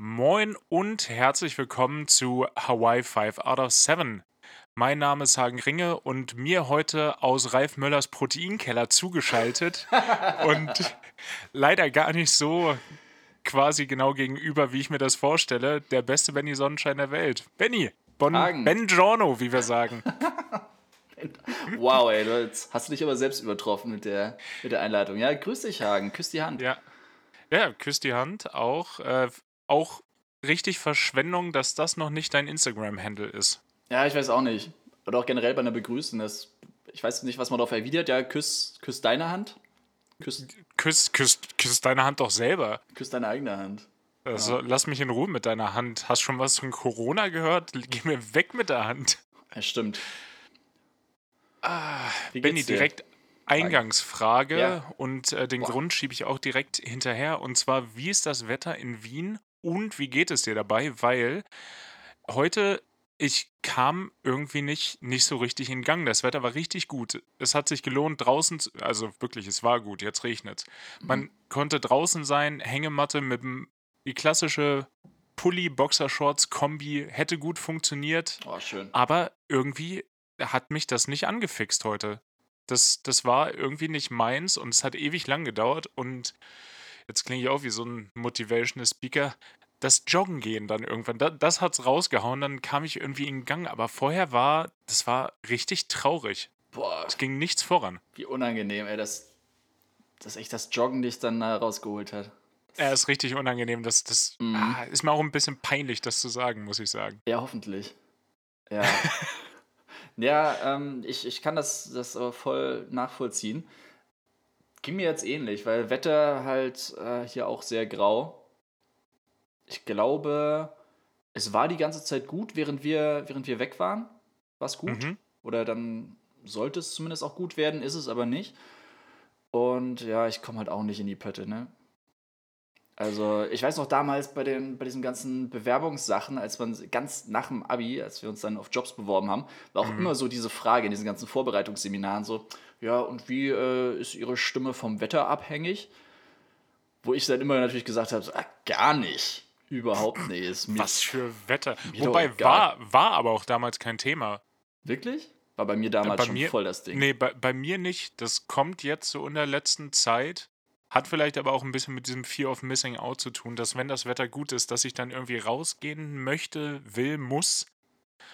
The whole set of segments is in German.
Moin und herzlich willkommen zu Hawaii 5 out of 7. Mein Name ist Hagen Ringe und mir heute aus Ralf Möllers Proteinkeller zugeschaltet und leider gar nicht so quasi genau gegenüber, wie ich mir das vorstelle, der beste Benny Sonnenschein der Welt. Benny, bon, Hagen. Ben Giorno, wie wir sagen. Wow, ey, du jetzt hast du dich aber selbst übertroffen mit der, mit der Einleitung. Ja, grüß dich, Hagen. Küss die Hand. Ja, ja küsst die Hand. Auch, äh, auch richtig Verschwendung, dass das noch nicht dein Instagram-Handle ist. Ja, ich weiß auch nicht. Oder auch generell bei einer Begrüßung. Das, ich weiß nicht, was man darauf erwidert. Ja, küss, küss deine Hand. Küss, Küsst, küsst, küsst deine Hand doch selber. küss deine eigene Hand. Also, Lass mich in Ruhe mit deiner Hand. Hast schon was von Corona gehört? Geh mir weg mit der Hand. Ja, stimmt. Wie Benny, direkt Eingangsfrage Ja. und äh, den Boah. Grund schiebe ich auch direkt hinterher. Und zwar, wie ist das Wetter in Wien und wie geht es dir dabei? Weil heute, ich kam irgendwie nicht, nicht so richtig in Gang. Das Wetter war richtig gut. Es hat sich gelohnt, draußen, zu, also wirklich, es war gut, jetzt regnet Man konnte draußen sein, Hängematte mit dem, die klassische Pulli, Boxershorts, Kombi hätte gut funktioniert. Oh, schön. Aber irgendwie hat mich das nicht angefixt heute. Das, das war irgendwie nicht meins und es hat ewig lang gedauert und jetzt klinge ich auch wie so ein motivational Speaker. Das Joggen gehen dann irgendwann, das, das hat's rausgehauen, dann kam ich irgendwie in Gang. Aber vorher war, das war richtig traurig. Boah, Es ging nichts voran. wie unangenehm, ey, dass, dass echt das Joggen dich dann rausgeholt hat. Er ist richtig unangenehm. Das, das Mhm. ah, ist mir auch ein bisschen peinlich, das zu sagen, muss ich sagen. Ja, hoffentlich. Ja. ja, ähm, ich, ich kann das, das aber voll nachvollziehen. Ging mir jetzt ähnlich, weil Wetter halt äh, hier auch sehr grau. Ich glaube, es war die ganze Zeit gut, während wir, während wir weg waren. War es gut. Mhm. Oder dann sollte es zumindest auch gut werden, ist es aber nicht. Und ja, ich komme halt auch nicht in die Pötte, ne? Also, ich weiß noch damals bei, den, bei diesen ganzen Bewerbungssachen, als man ganz nach dem Abi, als wir uns dann auf Jobs beworben haben, war auch immer so diese Frage in diesen ganzen Vorbereitungsseminaren so, ja, und wie äh, ist Ihre Stimme vom Wetter abhängig? Wo ich dann immer natürlich gesagt habe, so, ah, gar nicht. Überhaupt nicht. Ist mir Was für Wetter. Wobei, war, war aber auch damals kein Thema. Wirklich? War bei mir damals bei schon mir- voll das Ding. Nee, bei, bei mir nicht. Das kommt jetzt so in der letzten Zeit. Hat vielleicht aber auch ein bisschen mit diesem Fear of Missing Out zu tun, dass wenn das Wetter gut ist, dass ich dann irgendwie rausgehen möchte, will, muss.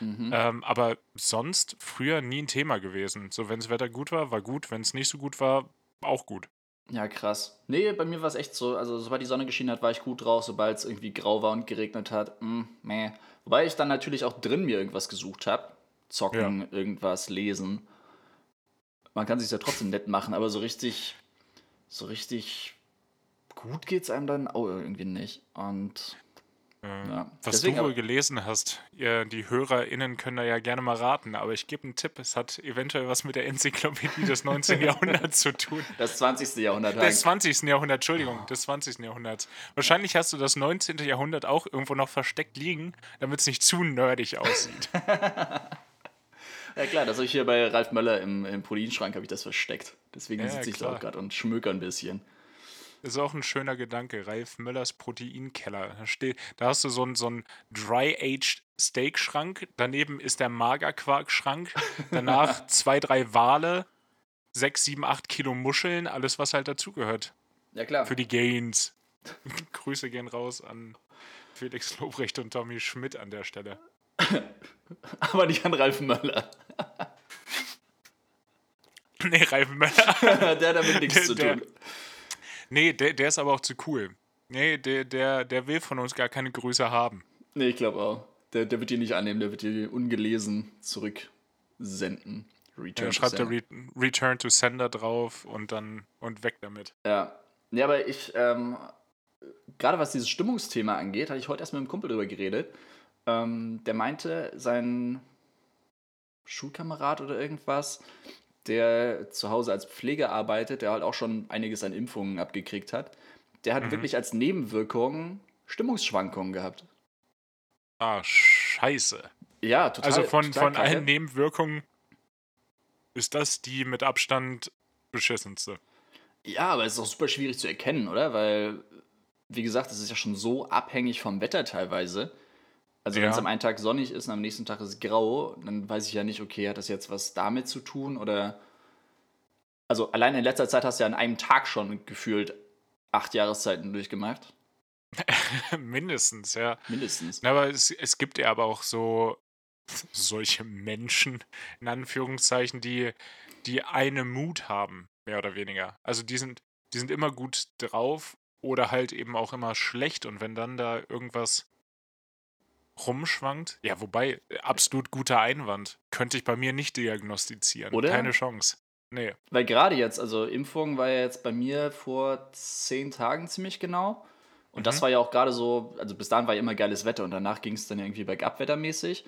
Mhm. Ähm, aber sonst früher nie ein Thema gewesen. So, wenn das Wetter gut war, war gut. Wenn es nicht so gut war, auch gut. Ja, krass. Nee, bei mir war es echt so. Also, sobald die Sonne geschienen hat, war ich gut drauf. Sobald es irgendwie grau war und geregnet hat, mm, meh. Wobei ich dann natürlich auch drin mir irgendwas gesucht habe. Zocken, irgendwas, lesen. Man kann sich ja trotzdem nett machen, aber so richtig, so richtig gut geht's einem dann auch irgendwie nicht. Und Ähm, ja, Was deswegen du wohl gelesen hast, ihr, die HörerInnen können da ja gerne mal raten, aber ich gebe einen Tipp, es hat eventuell was mit der Enzyklopädie des 19. Jahrhunderts zu tun. das 20. Jahrhundert. Des Hagen. 20. Jahrhunderts, Entschuldigung, des 20. Jahrhunderts. Wahrscheinlich hast du das 19. Jahrhundert auch irgendwo noch versteckt liegen, damit es nicht zu nerdig aussieht. Ja klar, das habe ich hier bei Ralf Möller im, im Proteinschrank habe ich das versteckt. Deswegen Ja, sitze ich da klar. auch gerade und schmöker ein bisschen. Ist auch ein schöner Gedanke. Ralf Möllers Proteinkeller. Da, steht, da hast du so einen, so einen Dry-Aged Steak-Schrank. Daneben ist der Magerquark-Schrank. Danach zwei, drei Wale, sechs, sieben, acht Kilo Muscheln. Alles, was halt dazugehört. Ja klar. Für die Gains. Grüße gehen raus an Felix Lobrecht und Tommy Schmidt an der Stelle. Aber nicht an Ralf Möller. Nee, Ralf Möller. Der hat damit nichts zu Der- tun. Nee, der, der ist aber auch zu cool. Nee, der, der, der will von uns gar keine Grüße haben. Nee, ich glaube auch. Der, der wird die nicht annehmen, der wird die ungelesen zurücksenden. Return Dann schreibt er. Re Return to Sender drauf und dann und weg damit. Ja. Nee, aber ich, ähm, gerade was dieses Stimmungsthema angeht, hatte ich heute erst mit einem Kumpel drüber geredet. Ähm, der meinte, sein Schulkamerad oder irgendwas, der zu Hause als Pfleger arbeitet, der halt auch schon einiges an Impfungen abgekriegt hat, der hat wirklich als Nebenwirkung Stimmungsschwankungen gehabt. Ah, scheiße. Ja, total. Also von, total von allen Nebenwirkungen ist das die mit Abstand beschissenste. Ja, aber es ist auch super schwierig zu erkennen, oder? Weil wie gesagt, es ist ja schon so abhängig vom Wetter teilweise. Also wenn es Ja. am einen Tag sonnig ist und am nächsten Tag ist es grau, dann weiß ich ja nicht, okay, hat das jetzt was damit zu tun oder... Also allein in letzter Zeit hast du ja an einem Tag schon gefühlt acht Jahreszeiten durchgemacht. Mindestens, ja. Mindestens. Na, aber es, es gibt ja aber auch so solche Menschen, in Anführungszeichen, die, die eine Mut haben, mehr oder weniger. Also die sind, die sind immer gut drauf oder halt eben auch immer schlecht. Und wenn dann da irgendwas rumschwankt, ja, wobei, äh, absolut guter Einwand, könnte ich bei mir nicht diagnostizieren. Oder? Keine Chance. Nee. Weil gerade jetzt, also Impfung war ja jetzt bei mir vor zehn Tagen ziemlich genau. Und das Mhm. war ja auch gerade so, also bis dahin war ja immer geiles Wetter und danach ging es dann irgendwie bergab wettermäßig.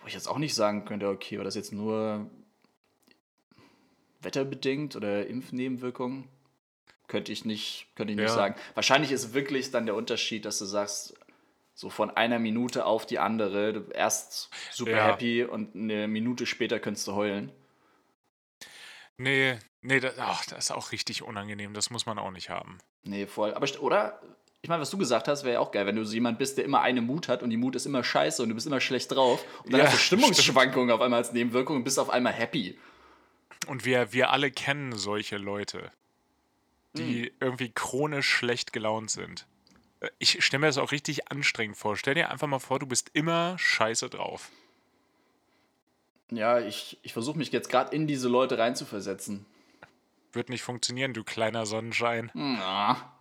Wo ich jetzt auch nicht sagen könnte, okay, war das jetzt nur wetterbedingt oder Impfnebenwirkungen? Könnte ich nicht, könnte ich nicht Ja. sagen. Wahrscheinlich ist wirklich dann der Unterschied, dass du sagst, so von einer Minute auf die andere, du erst super Ja. happy und eine Minute später könntest du heulen. Nee, nee, das, ach, das ist auch richtig unangenehm. Das muss man auch nicht haben. Nee, voll. Aber oder? Ich meine, was du gesagt hast, wäre ja auch geil, wenn du so jemand bist, der immer eine Mut hat und die Mut ist immer scheiße und du bist immer schlecht drauf. Und dann Ja, hast du Stimmungsschwankungen auf einmal als Nebenwirkung und bist auf einmal happy. Und wir, wir alle kennen solche Leute, die irgendwie chronisch schlecht gelaunt sind. Ich stelle mir das auch richtig anstrengend vor. Stell dir einfach mal vor, du bist immer scheiße drauf. Ja, ich, ich versuche mich jetzt gerade in diese Leute reinzuversetzen. Wird nicht funktionieren, du kleiner Sonnenschein. Ja.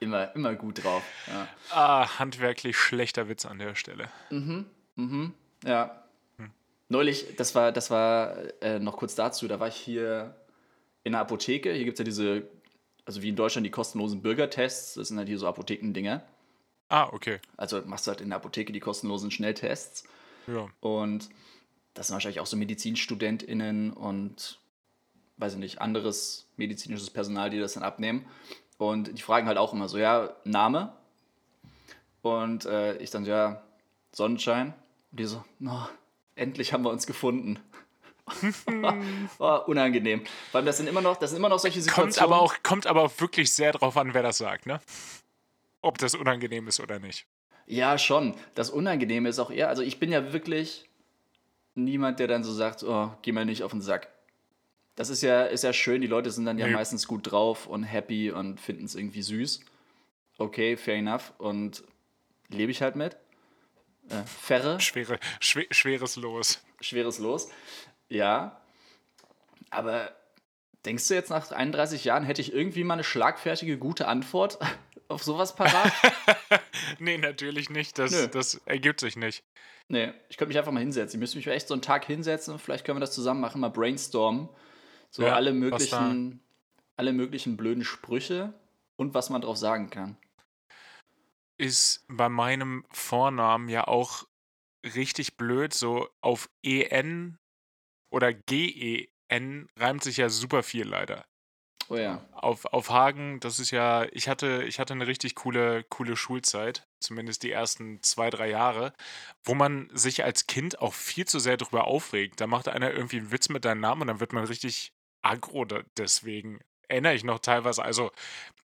immer, immer gut drauf. Ja. Ah, handwerklich schlechter Witz an der Stelle. Ja. Neulich, das war, das war äh, noch kurz dazu, da war ich hier in der Apotheke. Hier gibt es ja diese, also wie in Deutschland die kostenlosen Bürgertests. Das sind halt hier so Apothekendinger. Ah, okay. Also machst du halt in der Apotheke die kostenlosen Schnelltests. Ja. Und das sind wahrscheinlich auch so MedizinstudentInnen und, weiß ich nicht, anderes medizinisches Personal, die das dann abnehmen. Und die fragen halt auch immer so, ja, Name? Und äh, ich dann, so, ja, Sonnenschein. Und die so, no, endlich haben wir uns gefunden. War unangenehm. Vor allem, das sind immer noch, das sind immer noch solche Situationen. Kommt aber, auch, kommt aber auch wirklich sehr drauf an, wer das sagt, ne? Ob das unangenehm ist oder nicht. Ja, schon. Das Unangenehme ist auch eher, also ich bin ja wirklich niemand, der dann so sagt, oh, geh mal nicht auf den Sack. Das ist ja, ist ja schön, die Leute sind dann ja Nee. meistens gut drauf und happy und finden es irgendwie süß. Okay, fair enough. Und lebe ich halt mit. Äh, Ferre, Schwere, schwe schweres Los. schweres Los. Ja. Aber denkst du jetzt nach 31 Jahren, hätte ich irgendwie mal eine schlagfertige, gute Antwort auf sowas parat? nee, natürlich nicht. Das, Nö. das ergibt sich nicht. Nee, ich könnte mich einfach mal hinsetzen. Ich müsste mich echt so einen Tag hinsetzen. Vielleicht können wir das zusammen machen, mal brainstormen. So Ja, alle möglichen, alle möglichen blöden Sprüche und was man drauf sagen kann. Ist bei meinem Vornamen ja auch richtig blöd. So auf EN oder GEN reimt sich ja super viel leider. Oh ja. Auf, auf Hagen, das ist ja, ich hatte, ich hatte eine richtig coole, coole Schulzeit, zumindest die ersten zwei, drei Jahre, wo man sich als Kind auch viel zu sehr darüber aufregt. Da macht einer irgendwie einen Witz mit deinem Namen und dann wird man richtig aggro deswegen. Erinnere ich noch teilweise, also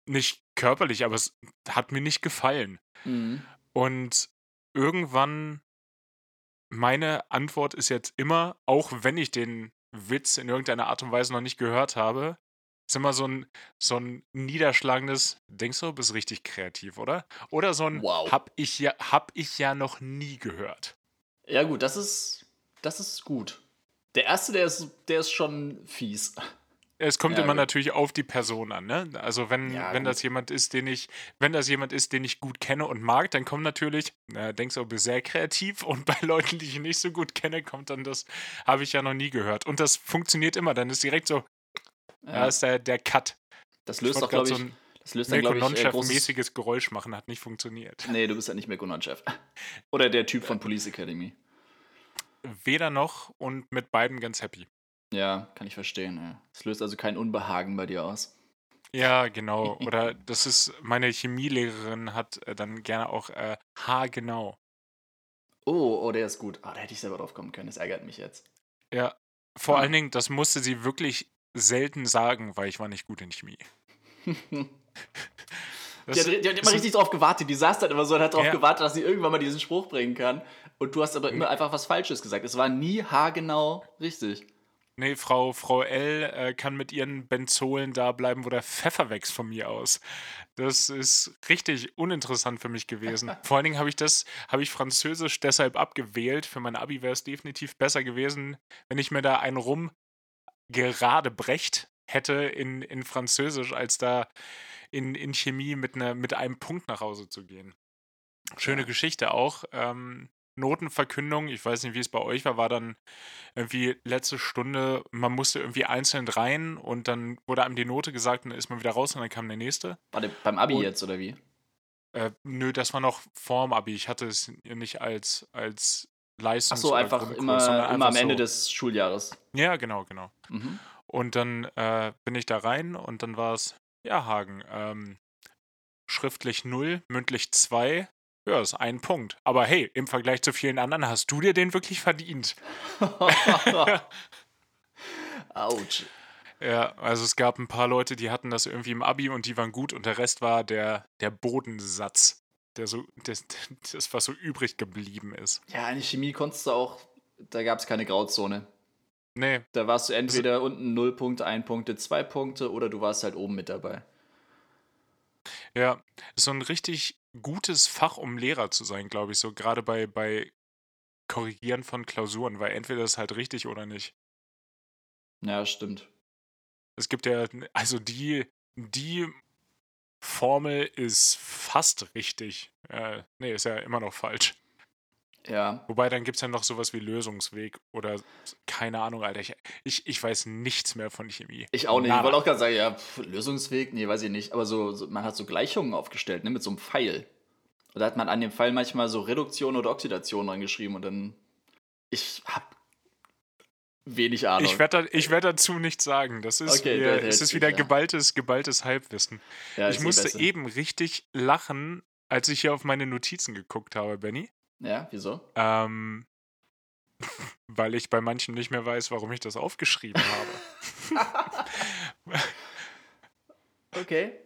nicht körperlich, aber es hat mir nicht gefallen. Mhm. Und irgendwann, meine Antwort ist jetzt immer, auch wenn ich den Witz in irgendeiner Art und Weise noch nicht gehört habe, ist immer so ein, so ein niederschlagendes, denkst du, du bist richtig kreativ, oder? Oder so ein, Wow. hab ich ja, hab ich ja noch nie gehört. Ja, gut, das ist, das ist gut. Der erste, der ist, der ist schon fies. Es kommt Ja, immer gut. natürlich auf die Person an, ne? Also wenn, Ja, wenn gut. das jemand ist, den ich, wenn das jemand ist, den ich gut kenne und mag, dann kommt natürlich, na, denkst du, du bist sehr kreativ und bei Leuten, die ich nicht so gut kenne, kommt dann das, habe ich ja noch nie gehört. Und das funktioniert immer, dann ist direkt so, Ja, da ist der, der Cut. das löst doch, glaube ich, so das löst dann, Mirko glaube ich, äh. Nonchef-mäßiges Geräusch machen, hat nicht funktioniert. Nee, du bist ja nicht mehr Gunnar-Chef. Oder der Typ von Police Academy. Weder noch und mit beiden ganz happy. Ja, kann ich verstehen. Ja. Es löst also kein Unbehagen bei dir aus. Ja, genau. Oder das ist, meine Chemielehrerin hat äh, dann gerne auch äh, H genau. Oh, oh, der ist gut. Ah, da hätte ich selber drauf kommen können. Das ärgert mich jetzt. Ja, vor Ah. allen Dingen, das musste sie wirklich selten sagen, weil ich war nicht gut in Chemie. Das, Die hat, die hat immer richtig drauf gewartet. Die saß dann immer so und hat drauf Ja. gewartet, dass sie irgendwann mal diesen Spruch bringen kann. Und du hast aber immer einfach was Falsches gesagt. Es war nie haargenau richtig. Nee, Frau, Frau L äh, kann mit ihren Benzolen da bleiben, wo der Pfeffer wächst von mir aus. Das ist richtig uninteressant für mich gewesen. Vor allen Dingen habe ich das, habe ich Französisch deshalb abgewählt. Für mein Abi wäre es definitiv besser gewesen, wenn ich mir da einen rum gerade brecht hätte in, in Französisch, als da in, in Chemie mit, einer, mit einem Punkt nach Hause zu gehen. Schöne Ja. Geschichte auch. Ähm, Notenverkündung, ich weiß nicht, wie es bei euch war, war dann irgendwie letzte Stunde, man musste irgendwie einzeln rein und dann wurde einem die Note gesagt und dann ist man wieder raus und dann kam der nächste. Warte, beim Abi Und- jetzt, oder wie? Äh, nö, das war noch vorm Abi. Ich hatte es nicht als, als Leistungs- Ach so, einfach immer, immer am Ende so. des Schuljahres. Ja, genau, genau. Mhm. Und dann äh, bin ich da rein und dann war es, ja, Hagen, ähm, schriftlich 0, mündlich 2. Ja, ist ein Punkt. Aber hey, im Vergleich zu vielen anderen hast du dir den wirklich verdient. Autsch. Ja, also es gab ein paar Leute, die hatten das irgendwie im Abi und die waren gut und der Rest war der, der Bodensatz, der so, das, das, was so übrig geblieben ist. Ja, in Chemie konntest du auch, da gab es keine Grauzone. Nee, Da warst du entweder unten 0 Punkte, 1 Punkte, 2 Punkte oder du warst halt oben mit dabei. Ja, ist so ein richtig gutes Fach, um Lehrer zu sein, glaube ich, so gerade bei, bei Korrigieren von Klausuren, weil entweder ist halt richtig oder nicht. Ja, stimmt. Es gibt ja, also die, die Formel ist fast richtig. Äh, nee, ist ja immer noch falsch. Ja. Wobei, dann gibt es ja noch sowas wie Lösungsweg oder keine Ahnung, Alter. Ich, ich, ich weiß nichts mehr von Chemie. Ich auch nicht. Ich Nada. wollte auch gerade sagen, ja, pf, Lösungsweg, nee, weiß ich nicht. Aber so, so, man hat so Gleichungen aufgestellt, ne, mit so einem Pfeil. Und da hat man an dem Pfeil manchmal so Reduktion oder Oxidation dran geschrieben und dann. Ich hab wenig Ahnung. Ich werde da, ich werd dazu nichts sagen. Das ist, Okay, wieder, das ist wieder ja. geballtes, geballtes Halbwissen. ja, ich eh musste eben richtig lachen, als ich hier auf meine Notizen geguckt habe, Benny. Ja, wieso? Ähm, weil ich bei manchen nicht mehr weiß, warum ich das aufgeschrieben habe. Okay.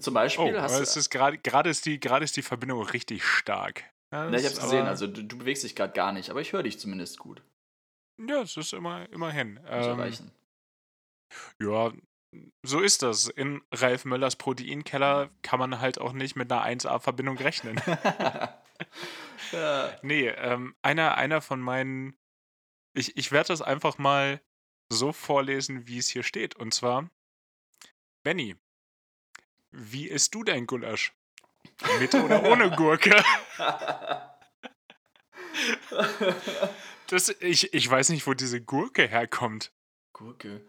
Zum Oh, Beispiel aber hast du. gerade gerade ist die ist die Verbindung richtig stark. Ja, ich hab's gesehen, also du, du bewegst dich gerade gar nicht, aber ich höre dich zumindest gut. Ja, es ist immer immerhin. Ähm, erreichen. ja, so ist das. In Ralf Möllers Proteinkeller kann man halt auch nicht mit einer 1A-Verbindung rechnen. nee, ähm, einer, einer von meinen. Ich, ich werde das einfach mal so vorlesen, wie es hier steht. Und zwar: Benny, wie isst du dein Gulasch? Mit oder ohne Gurke? Das, ich, ich weiß nicht, wo diese Gurke herkommt. Gurke.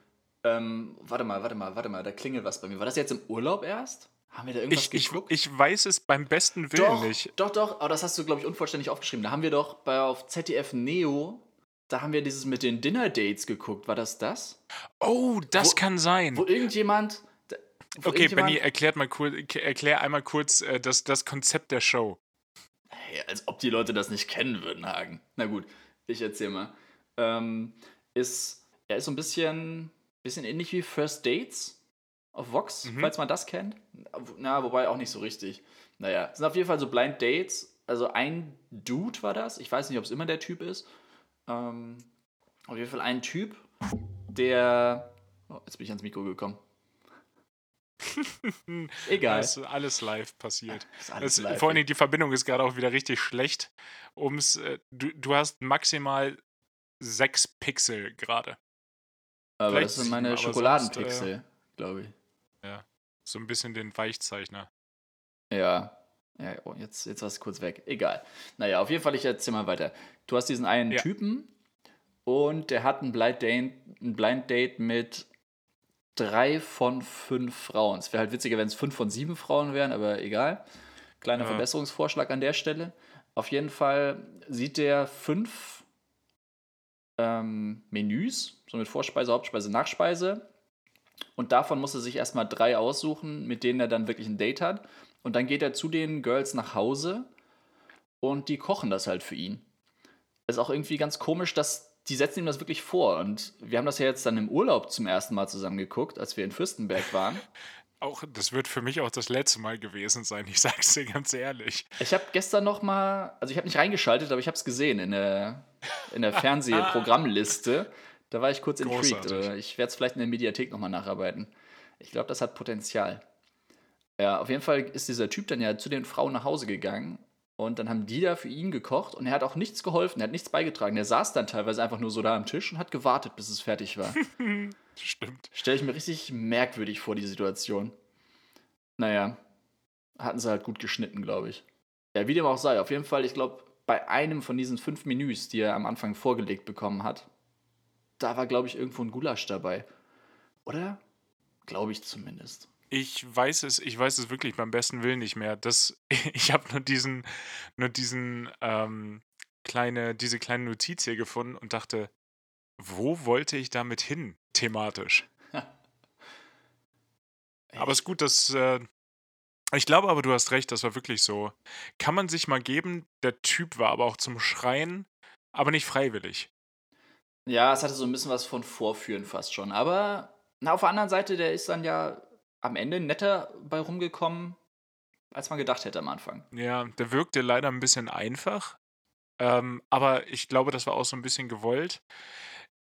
Ähm, warte mal, warte mal, warte mal, da klingelt was bei mir. War das jetzt im Urlaub erst? Haben wir da irgendwas Ich, ich, geguckt? ich weiß es beim besten Willen doch, nicht. doch, doch, aber das hast du, glaube ich, unvollständig aufgeschrieben. Da haben wir doch bei, auf ZDF Neo, da haben wir dieses mit den Dinner-Dates geguckt. War das das? Oh, das Wo- kann sein. Wo irgendjemand... wo Okay, irgendjemand- Benny, erklärt mal kurz, erklär einmal kurz äh, das, das Konzept der Show. Hey, als ob die Leute das nicht kennen würden, Hagen. Na gut, ich erzähl mal. Ähm, ist, er ist so ein bisschen, bisschen ähnlich wie First Dates auf Vox, Mhm. falls man das kennt. Na, wobei auch nicht so richtig. Naja, es sind auf jeden Fall so Blind Dates. Also ein Dude war das. Ich weiß nicht, ob es immer der Typ ist. Ähm, auf jeden Fall ein Typ, der. Oh, jetzt bin ich ans Mikro gekommen. Egal. Das ist alles live passiert. Ist alles Das, live. vor allen Dingen, die Verbindung ist gerade auch wieder richtig schlecht. Ums, äh, du, du hast maximal sechs Pixel gerade. Aber vielleicht das sind sieben, meine aber Schokoladenpixel, glaube ich. So ein bisschen den Weichzeichner. Ja. Ja, oh, jetzt, jetzt war es kurz weg. Egal. Naja, auf jeden Fall, ich erzähl mal weiter. Du hast diesen einen Ja. Typen und der hat ein Blind, Date, ein Blind Date mit drei von fünf Frauen. Es wäre halt witziger, wenn es fünf von sieben Frauen wären, aber egal. Kleiner Ja. Verbesserungsvorschlag an der Stelle. Auf jeden Fall sieht der fünf ähm, Menüs, so mit Vorspeise, Hauptspeise, Nachspeise. Und davon muss er sich erstmal drei aussuchen, mit denen er dann wirklich ein Date hat. Und dann geht er zu den Girls nach Hause und die kochen das halt für ihn. Ist auch irgendwie ganz komisch, dass die setzen ihm das wirklich vor. Und wir haben das ja jetzt dann im Urlaub zum ersten Mal zusammen geguckt, als wir in Fürstenberg waren. Auch, das wird für mich auch das letzte Mal gewesen sein, ich sag's dir ganz ehrlich. Ich habe gestern noch mal, also ich habe nicht reingeschaltet, aber ich habe es gesehen in der, in der Fernsehprogrammliste. Da war ich kurz intrigued. Großartig. Äh, Ich werde es vielleicht in der Mediathek nochmal nacharbeiten. Ich glaube, das hat Potenzial. Ja, auf jeden Fall ist dieser Typ dann ja zu den Frauen nach Hause gegangen und dann haben die da für ihn gekocht und er hat auch nichts geholfen, er hat nichts beigetragen. Der saß dann teilweise einfach nur so da am Tisch und hat gewartet, bis es fertig war. Stimmt. Stelle ich mir richtig merkwürdig vor, die Situation. Naja, hatten sie halt gut geschnitten, glaube ich. Ja, wie dem auch sei. Auf jeden Fall, ich glaube, bei einem von diesen fünf Menüs, die er am Anfang vorgelegt bekommen hat, da war, glaube ich, irgendwo ein Gulasch dabei. Oder? Glaube ich zumindest. Ich weiß es, ich weiß es wirklich beim besten Willen nicht mehr. Das, ich habe nur diesen, nur diesen ähm, kleine, diese kleine Notiz hier gefunden und dachte, wo wollte ich damit hin, thematisch? Aber es ist gut, dass. Äh, ich glaube aber, du hast recht, das war wirklich so. Kann man sich mal geben, der Typ war aber auch zum Schreien, aber nicht freiwillig. Ja, es hatte so ein bisschen was von Vorführen fast schon. Aber na, auf der anderen Seite, der ist dann ja am Ende netter bei rumgekommen, als man gedacht hätte am Anfang. Ja, der wirkte leider ein bisschen einfach. Ähm, aber ich glaube, das war auch so ein bisschen gewollt.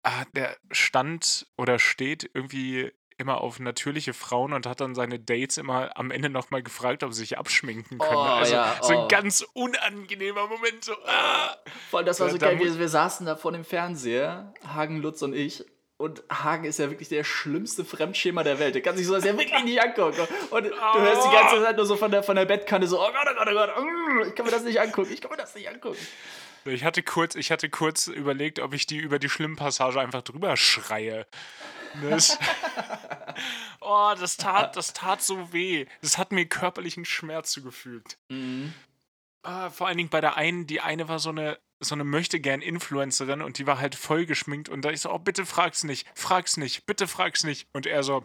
Ah, der stand oder steht irgendwie immer auf natürliche Frauen und hat dann seine Dates immer am Ende nochmal gefragt, ob sie sich abschminken können. Oh, also ja, so oh. ein ganz unangenehmer Moment. So, ah. Vor allem, das war so da geil. Wir, wir saßen da vor dem Fernseher, Hagen, Lutz und ich. Und Hagen ist ja wirklich der schlimmste Fremdschema der Welt. Der kann sich sowas ja wirklich nicht angucken. Und du hörst die ganze Zeit nur so von der, von der Bettkante so, oh Gott, oh Gott, oh Gott, mm, ich kann mir das nicht angucken, ich kann mir das nicht angucken. Ich hatte kurz, ich hatte kurz überlegt, ob ich die über die schlimme Passage einfach drüber schreie. Das, oh, das tat, das tat so weh. Das hat mir körperlichen Schmerz zugefügt. Ah, vor allen Dingen bei der einen, die eine war so eine, so eine Möchtegern-Influencerin und die war halt voll geschminkt und da ich so, oh, bitte frag's nicht, frag's nicht, bitte frag's nicht. Und er so,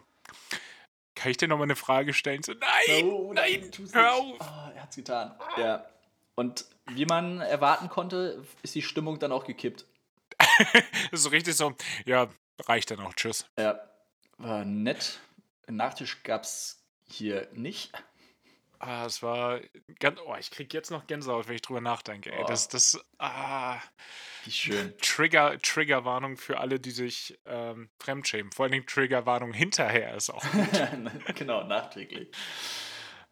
kann ich dir nochmal eine Frage stellen? So, nein, Oh, nein, tu's hör nicht. auf. Oh, er hat's getan. Ja. Und wie man erwarten konnte, ist die Stimmung dann auch gekippt. Das ist so richtig so, ja, reicht dann auch, tschüss. Ja, war nett. Nachtisch gab's hier nicht. Ah, es war ganz, oh, ich krieg jetzt noch Gänsehaut, wenn ich drüber nachdenke. Ey, Oh. das, das, ah, Wie schön. Trigger, Triggerwarnung für alle, die sich ähm, fremdschämen. Vor allen Dingen Triggerwarnung hinterher ist auch. genau, nachträglich.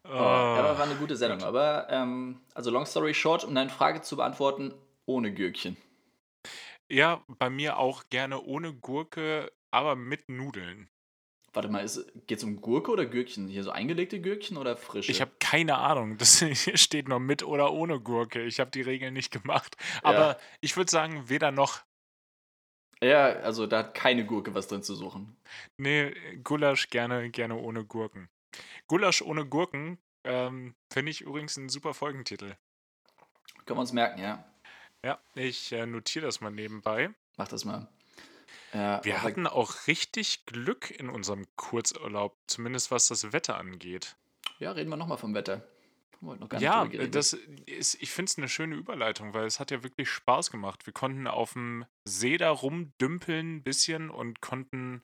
Oh. Aber war eine gute Sendung. Aber, ähm, also long story short, um deine Frage zu beantworten, ohne Gürkchen. Ja, bei mir auch gerne ohne Gurke, aber mit Nudeln. Warte mal, geht es um Gurke oder Gürkchen? Hier so eingelegte Gürkchen oder frische? Ich habe keine Ahnung. Das hier steht noch mit oder ohne Gurke. Ich habe die Regeln nicht gemacht. Aber ich würde sagen, weder noch. ja, also da hat keine Gurke was drin zu suchen. Nee, Gulasch gerne, gerne ohne Gurken. Gulasch ohne Gurken ähm, finde ich übrigens einen super Folgentitel. Können wir uns merken, ja. Ja, ich äh, notiere das mal nebenbei. Mach das mal. Ja, Wir hatten auch richtig Glück in unserem Kurzurlaub, zumindest was das Wetter angeht. ja, reden wir nochmal vom Wetter. Ja, das ist, ich finde es eine schöne Überleitung, weil es hat ja wirklich Spaß gemacht. Wir konnten auf dem See da rumdümpeln ein bisschen und konnten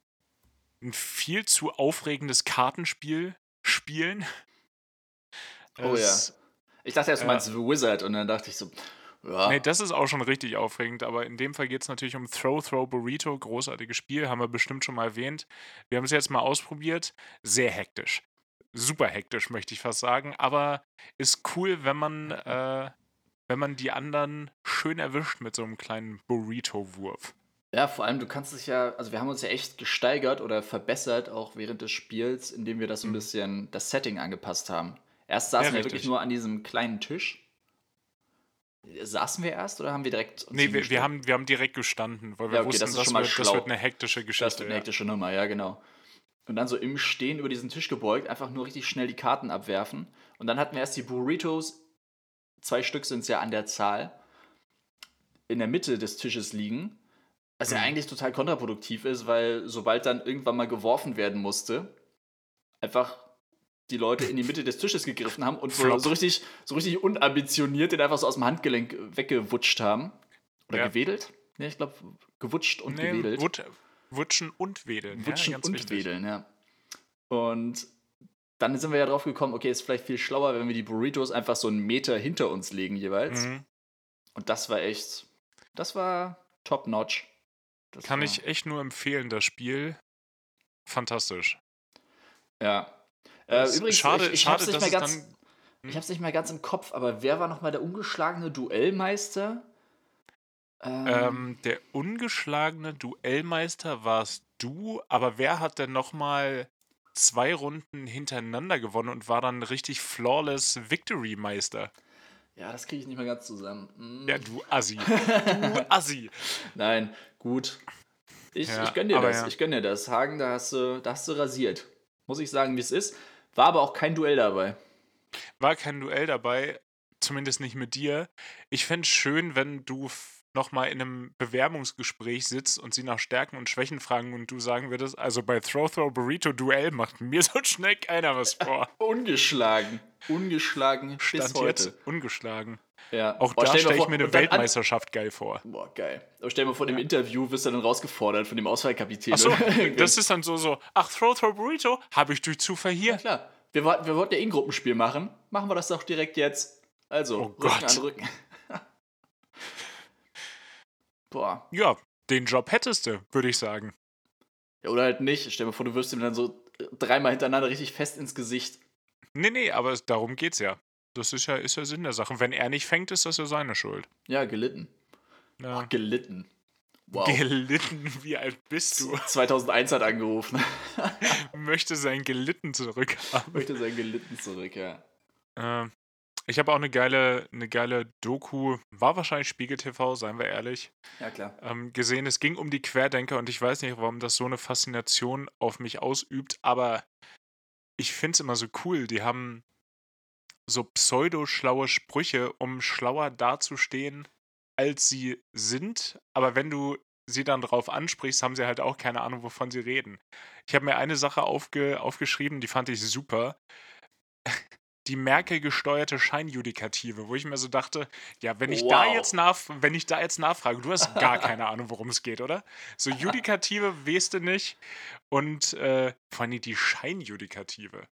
ein viel zu aufregendes Kartenspiel spielen. Oh Es- Ich dachte erst, du Ja. meinst The Wizard und dann dachte ich so, ja, Nee, das ist auch schon richtig aufregend, aber in dem Fall geht es natürlich um Throw, Throw, Burrito. Großartiges Spiel, haben wir bestimmt schon mal erwähnt. Wir haben es jetzt mal ausprobiert. Sehr hektisch. Super hektisch, möchte ich fast sagen. Aber ist cool, wenn man, äh, wenn man die anderen schön erwischt mit so einem kleinen Burrito-Wurf. Ja, vor allem, du kannst dich ja, also wir haben uns ja echt gesteigert oder verbessert, auch während des Spiels, indem wir das so ein Mhm. bisschen, das Setting angepasst haben. Erst saßen wir richtig. wirklich nur an diesem kleinen Tisch. Saßen wir erst oder haben wir direkt Nee, wir, wir, haben, wir haben direkt gestanden, weil wir Ja, okay, wussten, das ist das, schon mal wird, das wird eine hektische Das Geschichte. wird eine ja. hektische Nummer, ja, genau. Und dann so im Stehen über diesen Tisch gebeugt, einfach nur richtig schnell die Karten abwerfen. Und dann hatten wir erst die Burritos, zwei Stück sind es ja an der Zahl, in der Mitte des Tisches liegen. Was ja Mhm. eigentlich total kontraproduktiv ist, weil sobald dann irgendwann mal geworfen werden musste, einfach die Leute in die Mitte des Tisches gegriffen haben und so, so, richtig, so richtig unambitioniert den einfach so aus dem Handgelenk weggewutscht haben. Oder Ja. gewedelt? Ne, ich glaube, gewutscht und Nee, gewedelt. Wut, wutschen und wedeln. Wutschen ja, und wichtig. wedeln, ja. Und dann sind wir ja drauf gekommen, okay, ist vielleicht viel schlauer, wenn wir die Burritos einfach so einen Meter hinter uns legen jeweils. Mhm. Und das war echt, das war top notch. Das Kann war, ich echt nur empfehlen, das Spiel. Fantastisch. Ja. Äh, übrigens, schade, ich, ich schade hab's nicht mehr ganz, dann. Hm? ich hab's nicht mehr ganz im Kopf, aber wer war nochmal der ungeschlagene Duellmeister? Ähm, Ähm, der ungeschlagene Duellmeister warst du, aber wer hat denn nochmal zwei Runden hintereinander gewonnen und war dann richtig flawless Victory-Meister? ja, das kriege ich nicht mehr ganz zusammen. Hm. Ja, du Assi. Du Assi. Nein, gut. Ich, Ja, ich gönn dir das. ja. Ich gönn dir das. Hagen, da hast du, da hast du rasiert. Muss ich sagen, wie es ist. War aber auch kein Duell dabei. War kein Duell dabei, zumindest nicht mit dir. Ich fände es schön, wenn du nochmal in einem Bewerbungsgespräch sitzt und sie nach Stärken und Schwächen fragen und du sagen würdest, also bei Throw Throw Burrito Duell macht mir so schnell keiner was vor. Ungeschlagen. Ungeschlagen bis Stand heute. jetzt ungeschlagen. Ja. Auch Boah, da stelle ich mir eine Weltmeisterschaft geil vor. Boah, geil. Aber stell dir mal vor, dem Interview wirst du dann rausgefordert von dem Auswahlkapitän. Achso, oder? das ist dann so, so, ach, Throw Throw Burrito, habe ich durch Zufall Ja, hier. klar. Wir, wollten- wir wollten ja eh ein Gruppenspiel machen. Machen wir das doch direkt jetzt. Also, Oh Rücken Gott. an Rücken. Boah. Ja, den Job hättest du, würde ich sagen. Ja, oder halt nicht. Stell dir mal vor, du wirfst ihm dann so dreimal hintereinander richtig fest ins Gesicht. Nee, nee, aber es- darum geht's ja. Das ist ja, ist ja Sinn der Sache. Wenn er nicht fängt, ist das ja seine Schuld. Ja, gelitten. Ja. Gelitten. Wow. Gelitten, wie alt bist du? 2001 hat angerufen. Möchte sein Gelitten zurückhaben. Möchte sein Gelitten zurück, ja. Äh, ich habe auch eine geile, eine geile Doku, war wahrscheinlich Spiegel TV, seien wir ehrlich, Ja, klar. ähm, gesehen. Es ging um die Querdenker und ich weiß nicht, warum das so eine Faszination auf mich ausübt, aber ich finde es immer so cool. Die haben so pseudo-schlaue Sprüche, um schlauer dazustehen, als sie sind. Aber wenn du sie dann drauf ansprichst, haben sie halt auch keine Ahnung, wovon sie reden. Ich habe mir eine Sache aufge aufgeschrieben, die fand ich super. Die Merkel-gesteuerte Scheinjudikative, wo ich mir so dachte, ja, wenn ich da Wow. jetzt nach, wenn ich da jetzt nachfrage, du hast gar keine Ahnung, worum es geht, oder? So Judikative weißt du nicht. Und äh, vor allem die Scheinjudikative.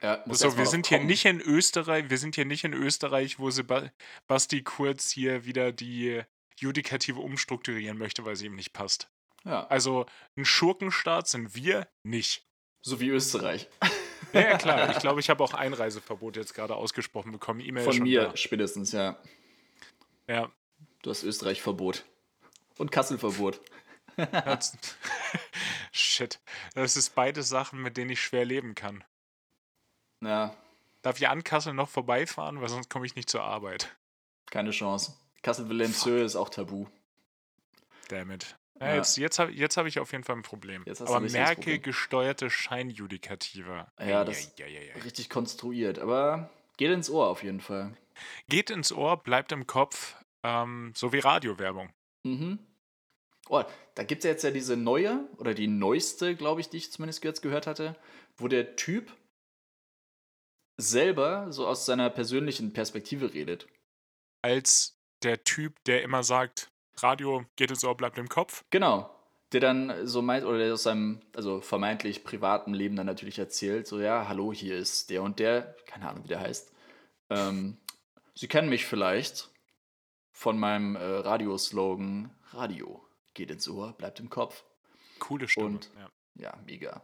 Ja, So, wir sind hier kommen. nicht in Österreich, wir sind hier nicht in Österreich, wo Basti Kurz hier wieder die Judikative umstrukturieren möchte, weil sie ihm nicht passt. Ja, Also ein Schurkenstaat sind wir nicht. so wie Österreich. Ja, klar. Ich glaube, ich habe auch Einreiseverbot jetzt gerade ausgesprochen bekommen. E-Mail Von mir spätestens, ja. Da. Ja. Du hast Österreich-Verbot. Und Kassel-Verbot. Shit. Das ist beide Sachen, mit denen ich schwer leben kann. Ja, Darf ich an Kassel noch vorbeifahren, weil sonst komme ich nicht zur Arbeit. keine Chance. Kassel-Wilhelmshöhe ist auch tabu. Damn it. Ja, Ja. Jetzt, jetzt habe jetzt hab ich auf jeden Fall ein Problem. Aber Merkel Problem. gesteuerte Scheinjudikative. Ja, das- Eieieiei. Richtig konstruiert, aber geht ins Ohr auf jeden Fall. Geht ins Ohr, bleibt im Kopf, ähm, so wie Radiowerbung. Mhm. Oh, da gibt es ja jetzt ja diese neue, oder die neueste, glaube ich, die ich zumindest jetzt gehört hatte, wo der Typ selber so aus seiner persönlichen Perspektive redet. Als der Typ, der immer sagt, Radio geht ins Ohr, bleibt im Kopf. Genau. Der dann so meint, oder der aus seinem, also vermeintlich privaten Leben dann natürlich erzählt, so, ja, hallo, hier ist der und der, keine Ahnung, wie der heißt. Ähm, Sie kennen mich vielleicht von meinem äh, Radioslogan, Radio geht ins Ohr, bleibt im Kopf. Coole Stimme. Und- ja. Ja, mega.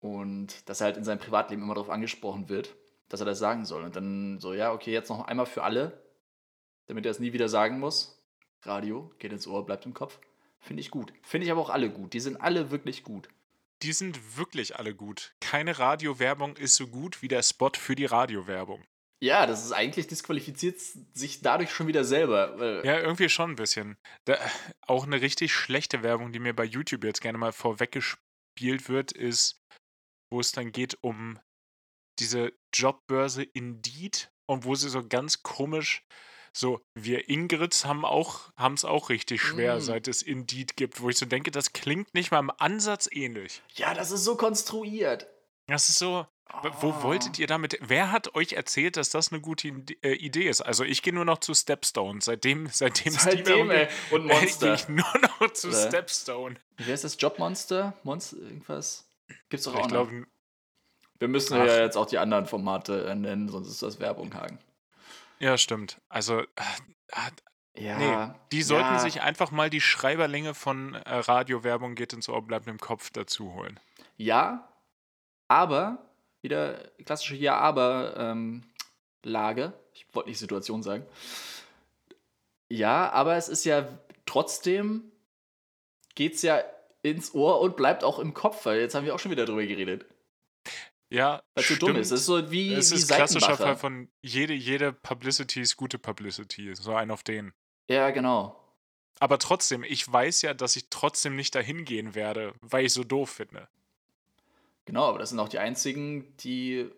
Und dass er halt in seinem Privatleben immer darauf angesprochen wird, dass er das sagen soll. Und dann so, ja, okay, jetzt noch einmal für alle, damit er es nie wieder sagen muss. Radio, geht ins Ohr, bleibt im Kopf. Finde ich gut. Finde ich aber auch alle gut. Die sind alle wirklich gut. Die sind wirklich alle gut. Keine Radiowerbung ist so gut wie der Spot für die Radiowerbung. Ja, das ist eigentlich disqualifiziert sich dadurch schon wieder selber. Ja, irgendwie schon ein bisschen. Da, auch eine richtig schlechte Werbung, die mir bei YouTube jetzt gerne mal vorweggespielt wird, ist, wo es dann geht um diese Jobbörse Indeed und wo sie so ganz komisch so, wir Ingrids haben auch, haben es auch richtig schwer, Mm. seit es Indeed gibt, wo ich so denke, das klingt nicht mal im Ansatz ähnlich. Ja, das ist so konstruiert. Das ist so, w- wo Ah. wolltet ihr damit? Wer hat euch erzählt, dass das eine gute äh, Idee ist? Also ich gehe nur noch zu Stepstone. Seitdem, seitdem, Seitdem, ey. Und Monster. gehe ich nur noch zu Oder? Stepstone. Wie heißt das? Jobmonster? Monster? Irgendwas? Gibt's doch auch Ich noch. Wir müssen Ach. ja jetzt auch die anderen Formate äh, nennen, sonst ist das Werbung, Hagen. Ja, stimmt. Also, äh, äh, Ja. nee, die sollten ja. sich einfach mal die Schreiberlinge von äh, Radiowerbung geht ins Ohr, bleibt im Kopf dazu holen. Ja, aber, wieder klassische Ja-Aber-Lage. ich wollte nicht Situation sagen. Ja, aber es ist ja trotzdem, geht's ja ins Ohr und bleibt auch im Kopf, weil jetzt haben wir auch schon wieder drüber geredet. Ja, Weil es so dumm stimmt. ist. Es ist so wie, Es wie ist ein klassischer. Fall von jede, jede Publicity ist gute Publicity. So ein auf den. Ja, genau. Aber trotzdem, ich weiß ja, dass ich trotzdem nicht dahin gehen werde, weil ich so doof finde. Genau, aber das sind auch die einzigen, die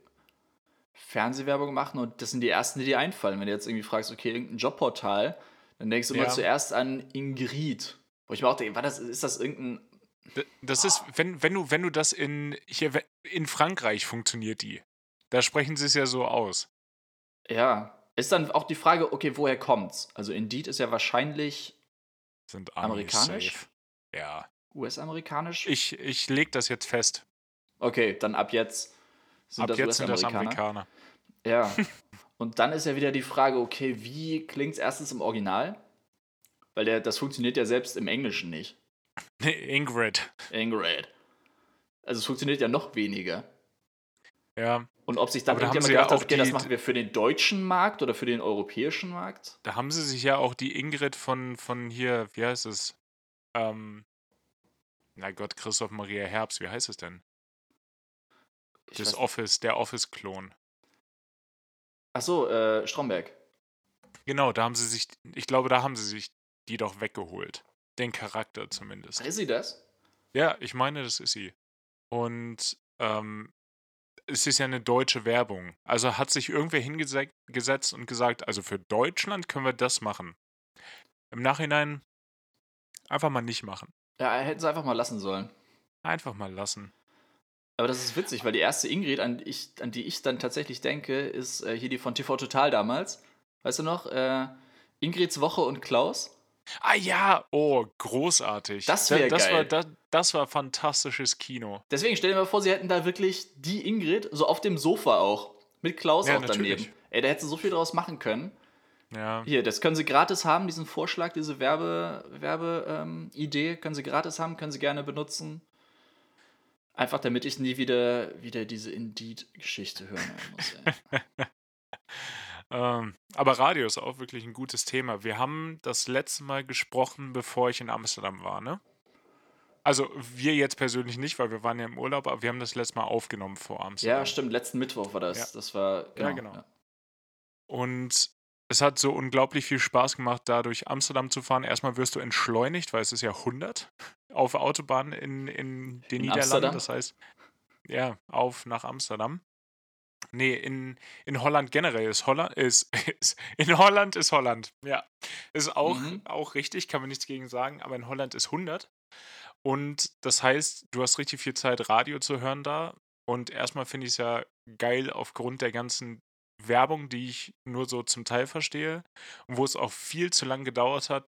Fernsehwerbung machen und das sind die ersten, die dir einfallen. Wenn du jetzt irgendwie fragst, okay, irgendein Jobportal, dann denkst du immer Ja. zuerst an Ingrid. Wo ich mir auch denke, war das, ist das irgendein. Das ist, wenn, wenn du, wenn du das in, hier, in Frankreich funktioniert die. Da sprechen sie es ja so aus. Ja. Ist dann auch die Frage, okay, woher kommt's? Also Indeed ist ja wahrscheinlich Sind Amerikanisch? safe. Ja. US-amerikanisch. Ich, ich leg das jetzt fest. Okay, dann ab jetzt sind Ab das jetzt sind das. Amerikaner. Ja. Und dann ist ja wieder die Frage, okay, wie klingt's erstens im Original? Weil der, das funktioniert ja selbst im Englischen nicht. Ingrid. Ingrid. Also es funktioniert ja noch weniger. Ja, Und ob sich dann da irgendjemand sie ja gedacht hat, okay, das machen wir für den deutschen Markt oder für den europäischen Markt? da haben sie sich ja auch die Ingrid von, von hier, wie heißt es? Ähm, na Gott, Christoph Maria Herbst, wie heißt es denn? Ich Das Office, der Office-Klon. Ach so, äh, Stromberg. Genau, da haben sie sich, ich glaube, da haben sie sich die doch weggeholt. Den Charakter zumindest. Ist sie das? Ja, ich meine, das ist sie. Und ähm, es ist ja eine deutsche Werbung. Also hat sich irgendwer hingesetzt und gesagt, also für Deutschland können wir das machen. Im Nachhinein einfach mal nicht machen. Ja, hätten sie einfach mal lassen sollen. Einfach mal lassen. Aber das ist witzig, weil die erste Ingrid, an, ich, an die ich dann tatsächlich denke, ist äh, hier die von TV Total damals. Weißt du noch? Äh, Ingrids Woche und Klaus. Ah ja, oh, großartig. Das Da- wär das geil. War, das, das war fantastisches Kino. Deswegen stell dir mal vor, sie hätten da wirklich die Ingrid, so auf dem Sofa auch. Mit Klaus Ja, auch daneben. natürlich. Ey, da hätten sie so viel draus machen können. Ja. Hier, das können Sie gratis haben, diesen Vorschlag, diese Werbe, Werbe ähm, Idee können Sie gratis haben, können Sie gerne benutzen. Einfach damit ich nie wieder, wieder diese Indeed-Geschichte hören muss. Ähm, aber Radio ist auch wirklich ein gutes Thema. Wir haben das letzte Mal gesprochen, bevor ich in Amsterdam war, ne? Also wir jetzt persönlich nicht, weil wir waren ja im Urlaub, aber wir haben das letzte Mal aufgenommen vor Amsterdam. ja, stimmt, letzten Mittwoch war das. Ja. Das war, genau. Ja, genau. Und es hat so unglaublich viel Spaß gemacht, da durch Amsterdam zu fahren. Erstmal wirst du entschleunigt, weil es ist ja 100 auf Autobahn in, in den In Niederlanden. Amsterdam? Das heißt, ja, auf nach Amsterdam. Nee, in, in Holland generell ist Holland, ist, ist, in Holland ist Holland, ja. Ist auch, Mhm. auch richtig, kann man nichts gegen sagen, aber in Holland ist 100. Und das heißt, du hast richtig viel Zeit, Radio zu hören da. Und erstmal finde ich es ja geil aufgrund der ganzen Werbung, die ich nur so zum Teil verstehe. Und wo es auch viel zu lang gedauert hat,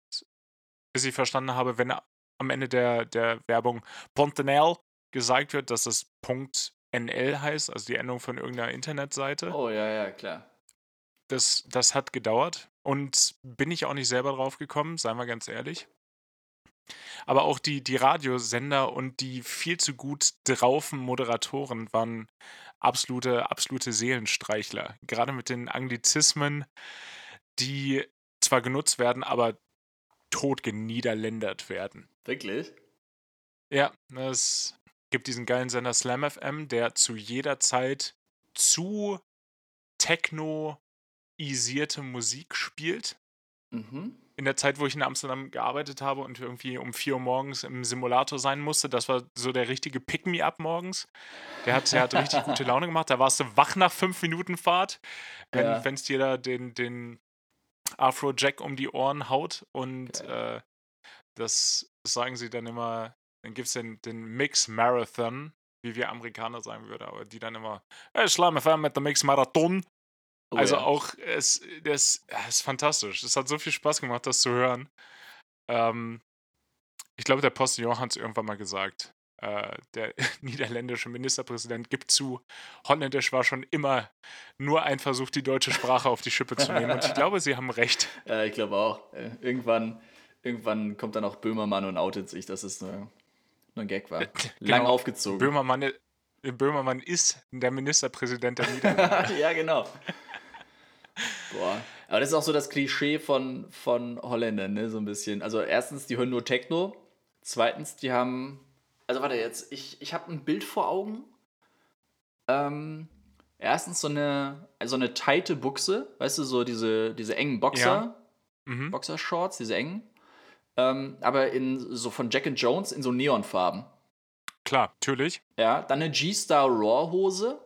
bis ich verstanden habe, wenn am Ende der, der Werbung .nl gesagt wird, dass das .nl heißt, also die Endung von irgendeiner Internetseite. Oh, ja, ja, klar. Das, das hat gedauert und bin ich auch nicht selber drauf gekommen, seien wir ganz ehrlich. Aber auch die, die Radiosender und die viel zu gut draufen Moderatoren waren absolute, absolute Seelenstreichler. Gerade mit den Anglizismen, die zwar genutzt werden, aber totgeniederländert werden. Wirklich? Ja, es gibt diesen geilen Sender Slam FM, der zu jeder Zeit zu technoisierte Musik spielt. Mhm. In der Zeit, wo ich in Amsterdam gearbeitet habe und irgendwie um 4 Uhr morgens im Simulator sein musste, das war so der richtige Pick-me-up morgens. Der hat, der hat richtig gute Laune gemacht. Da warst du wach nach 5 Minuten Fahrt, wenn Ja. es dir da den, den Afro-Jack um die Ohren haut. Und äh, das sagen sie dann immer, dann gibt es den, den Mix-Marathon, wie wir Amerikaner sagen würden, aber die dann immer, hey, Slam FM mit der Mix-Marathon. Oh, Also ja. auch, es, das, es ist fantastisch. Es hat so viel Spaß gemacht, das zu hören. Ähm, ich glaube, der Postillon hat es irgendwann mal gesagt. äh, der niederländische Ministerpräsident gibt zu, Holländisch war schon immer nur ein Versuch, die deutsche Sprache auf die Schippe zu nehmen. Und ich glaube, sie haben recht. Ja, ich glaube auch. Äh, irgendwann, irgendwann kommt dann auch Böhmermann und outet sich, dass es nur, nur ein Gag war. Lang Genau. aufgezogen. Böhmermann, äh, Böhmermann ist der Ministerpräsident der Niederlande. ja, genau. Boah. Aber das ist auch so das Klischee von, von Holländern, ne? So ein bisschen. Also erstens, die hören nur Techno. Zweitens, die haben. Also warte jetzt, ich, ich habe ein Bild vor Augen. Ähm, erstens so eine, so eine tighte Buchse, weißt du, so diese, diese engen Boxer, Mhm. Boxershorts, diese engen. Ähm, aber in so von Jack and Jones in so Neonfarben. Klar, natürlich. Ja, dann eine G-Star Raw Hose.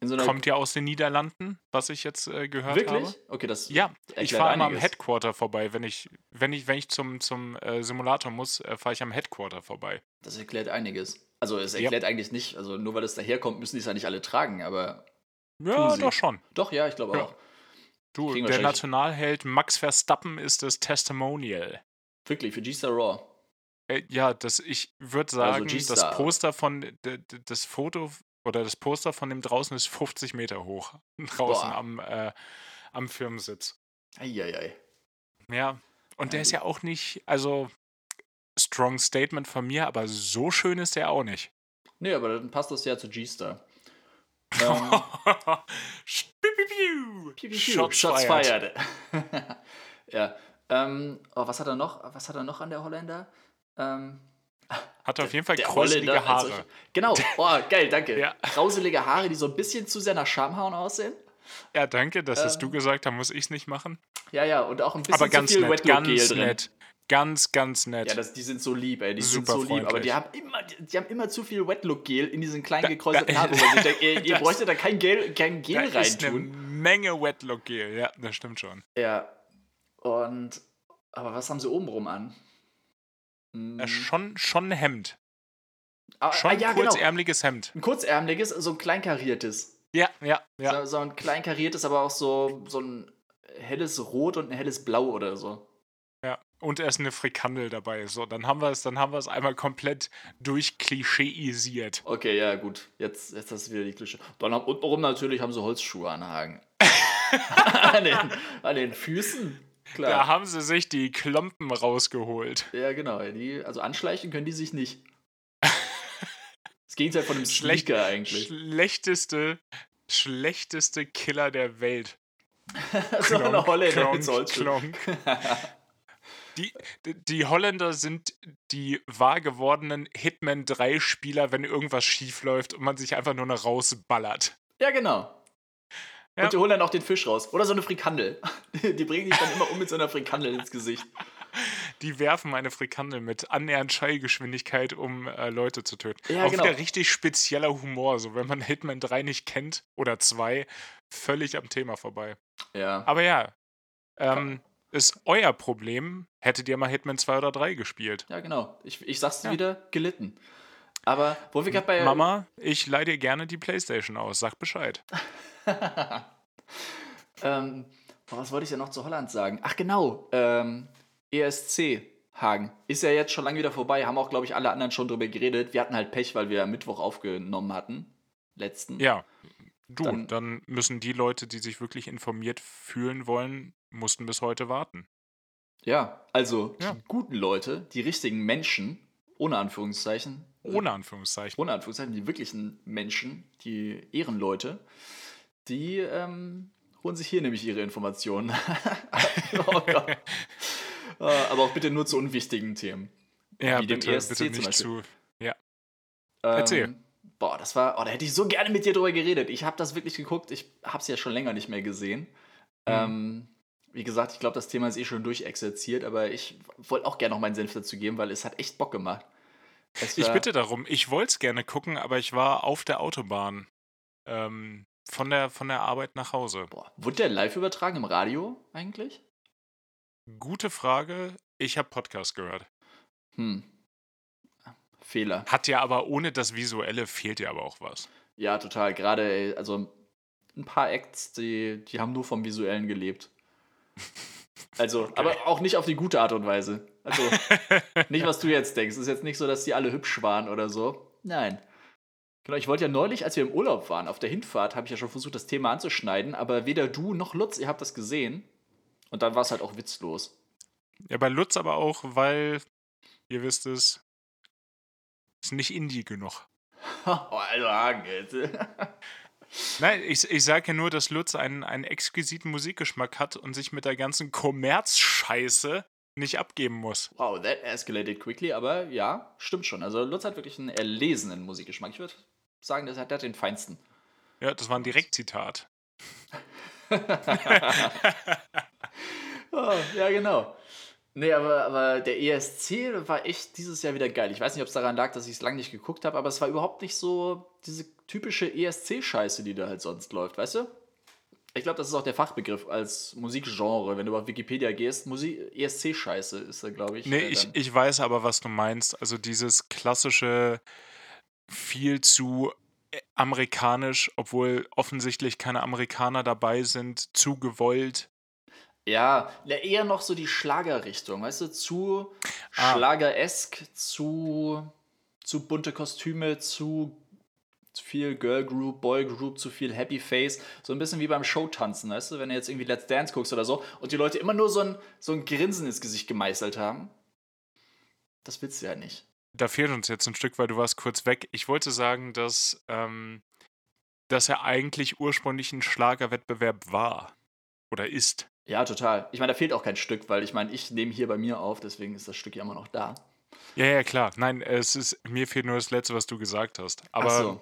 So Kommt ja aus den Niederlanden, was ich jetzt äh, gehört Wirklich? habe. Okay, das Ja, ich fahre immer am. Headquarter vorbei. Wenn ich, wenn ich, wenn ich zum, zum äh, Simulator muss, äh, fahre ich am Headquarter vorbei. Das erklärt einiges. Also es Ja. erklärt eigentlich nicht, also nur weil es daherkommt, müssen die es ja nicht alle tragen, aber Ja, doch schon. doch, ja, ich glaube Ja. auch. Du, der Nationalheld Max Verstappen ist das Testimonial. Wirklich, für G-Star Raw. Äh, ja, das, ich würde Also sagen, G-Star. das Poster von, das Foto oder das Poster von dem draußen ist 50 Meter hoch. Draußen Boah. am, äh, am Firmensitz. Eieiei. Ja, und der ist ja auch nicht, also strong Statement von mir, aber so schön ist der auch nicht. Nee, aber dann passt das ja zu G-Star. ähm, Shots, Shots fired. fired. ja. Ähm, oh, was hat er noch? Was hat er noch an der Holländer? Ähm, Hat auf jeden Fall kräuselige Haare. solcher. Genau. Oh, geil, danke. Ja. Krauselige Haare, die so ein bisschen zu sehr nach Schamhauen aussehen. Ja, danke, das hast du Ähm, gesagt, da muss ich es nicht machen. Ja, ja, und auch ein bisschen Aber ganz zu viel nett, ganz drin. nett. Ganz, ganz nett. Ja, das, die sind so lieb, ey. Die Super sind so lieb. Aber die freundlich. haben immer, die, die haben immer zu viel Wetlook-Gel in diesen kleinen Da- gekräuselten Haaren. denkt, ihr, ihr bräuchtet da kein Gel, kein da Gel ist eine reintun. Menge Wetlock-Gel, ja, das stimmt schon. Ja. Und, aber was haben sie obenrum an? Hm, Ja, schon, schon ein Hemd. ah, Schon ah, ein ja, genau. kurzärmliches Hemd. Ein kurzärmliches, so ein kleinkariertes. Ja, ja, ja. So, so ein kleinkariertes, aber auch so, so ein helles Rot und ein helles Blau oder so. ja. Und er ist eine Frikandel dabei. So, dann haben wir es, dann haben wir es einmal komplett durchklischeisiert. Okay, ja, gut. Jetzt, jetzt hast du wieder die Klische. Dann haben, untenrum natürlich haben sie Holzschuhe an Hagen. an, den, an den Füßen? Klar. Da haben sie sich die Klompen rausgeholt. Ja, genau. Die, also anschleichen können die sich nicht. Das Gegenteil von einem Schlecht- Sneaker eigentlich. Schlechteste, schlechteste Killer der Welt. so eine Klonk, Holländer klonk, klonk. Die, die- die Holländer sind die wahr gewordenen Hitman 3 Spieler, wenn irgendwas schief läuft und man sich einfach nur noch rausballert. Ja, genau. Ja. Und die holen dann auch den Fisch raus. Oder so eine Frikandel. Die bringen dich dann immer um mit so einer Frikandel ins Gesicht. Die werfen eine Frikandel mit annähernd Schallgeschwindigkeit, um äh, Leute zu töten. Ja, Auch genau. wieder richtig spezieller Humor. So, wenn man Hitman 3 nicht kennt oder 2, völlig am Thema vorbei. Ja. Aber ja, ähm, ist euer Problem, hättet ihr mal Hitman 2 oder 3 gespielt. Ja, genau. Ich, ich sag's Ja. wieder, gelitten. Aber wo wir gerade bei. Mama, ich leih dir gerne die Playstation aus, sag Bescheid. ähm, boah, was wollte ich ja noch zu Holland sagen? Ach, genau. Ähm, ESC Hagen. Ist ja jetzt schon lange wieder vorbei. Haben auch, glaube ich, alle anderen schon drüber geredet. Wir hatten halt Pech, weil wir am Mittwoch aufgenommen hatten. Letzten. Ja, du, Dann- dann, müssen die Leute, die sich wirklich informiert fühlen wollen, mussten bis heute warten. Ja, also Ja. die guten Leute, die richtigen Menschen, ohne Anführungszeichen. Ohne Anführungszeichen. ohne Anführungszeichen, die wirklichen Menschen, die Ehrenleute, die ähm, holen sich hier nämlich ihre Informationen. oh Gott. Äh, Aber auch bitte nur zu unwichtigen Themen. Ja, Wie dem bitte, ESC bitte zum nicht zu. Ja. Ähm, Erzähl. Boah, das war, oh, da hätte ich so gerne mit dir drüber geredet. Ich habe das wirklich geguckt. Ich habe es ja schon länger nicht mehr gesehen. Mhm. Ähm, wie gesagt, ich glaube, das Thema ist eh schon durchexerziert, aber ich wollte auch gerne noch meinen Senf dazu geben, weil es hat echt Bock gemacht. Ich bitte darum, ich wollte es gerne gucken, aber ich war auf der Autobahn. Ähm, von, der, von der Arbeit nach Hause. Boah, wurde der live übertragen im Radio eigentlich? Gute Frage. Ich habe Podcast gehört. Hm. Fehler. Hat ja aber ohne das Visuelle fehlt ja aber auch was. Ja, total. Gerade, also ein paar Acts, die, die haben nur vom Visuellen gelebt. Also, aber auch nicht auf die gute Art und Weise. Also, nicht, was du jetzt denkst. Es ist jetzt nicht so, dass die alle hübsch waren oder so. Nein. Genau, ich wollte ja neulich, als wir im Urlaub waren, auf der Hinfahrt, habe ich ja schon versucht, das Thema anzuschneiden, aber weder du noch Lutz, ihr habt das gesehen. Und dann war es halt auch witzlos. Ja, bei Lutz aber auch, weil, ihr wisst es, ist nicht Indie genug. oh, Alter, Nein, ich, ich sage ja nur, dass Lutz einen, einen exquisiten Musikgeschmack hat und sich mit der ganzen Kommerzscheiße nicht abgeben muss. Wow, that escalated quickly, aber ja, stimmt schon. Also Lutz hat wirklich einen erlesenen Musikgeschmack. Ich würde sagen, der hat den feinsten. Ja, das war ein Direktzitat. oh, ja, genau. Nee, aber, aber der ESC war echt dieses Jahr wieder geil. Ich weiß nicht, ob es daran lag, dass ich es lange nicht geguckt habe, aber es war überhaupt nicht so diese typische ESC-Scheiße, die da halt sonst läuft, weißt du? Ich glaube, das ist auch der Fachbegriff als Musikgenre. Wenn du auf Wikipedia gehst, Musik ESC-Scheiße ist da, glaube ich. Nee, äh, ich, ich weiß aber, was du meinst. Also dieses klassische, viel zu äh, amerikanisch, obwohl offensichtlich keine Amerikaner dabei sind, zu gewollt. Ja, eher noch so die Schlagerrichtung, weißt du, zu ah. Schlageresk, zu, zu bunte Kostüme, zu zu viel Girl Group, Boy Group, zu viel Happy Face. So ein bisschen wie beim Showtanzen, weißt du, wenn du jetzt irgendwie Let's Dance guckst oder so und die Leute immer nur so ein, so ein Grinsen ins Gesicht gemeißelt haben. Das willst du ja nicht. Da fehlt uns jetzt ein Stück, weil du warst kurz weg. Ich wollte sagen, dass, ähm, dass er eigentlich ursprünglich ein Schlagerwettbewerb war. Oder ist. Ja, total. Ich meine, da fehlt auch kein Stück, weil ich meine, ich nehme hier bei mir auf, deswegen ist das Stück ja immer noch da. Ja, ja, klar. Nein, es ist, mir fehlt nur das Letzte, was du gesagt hast. Aber so.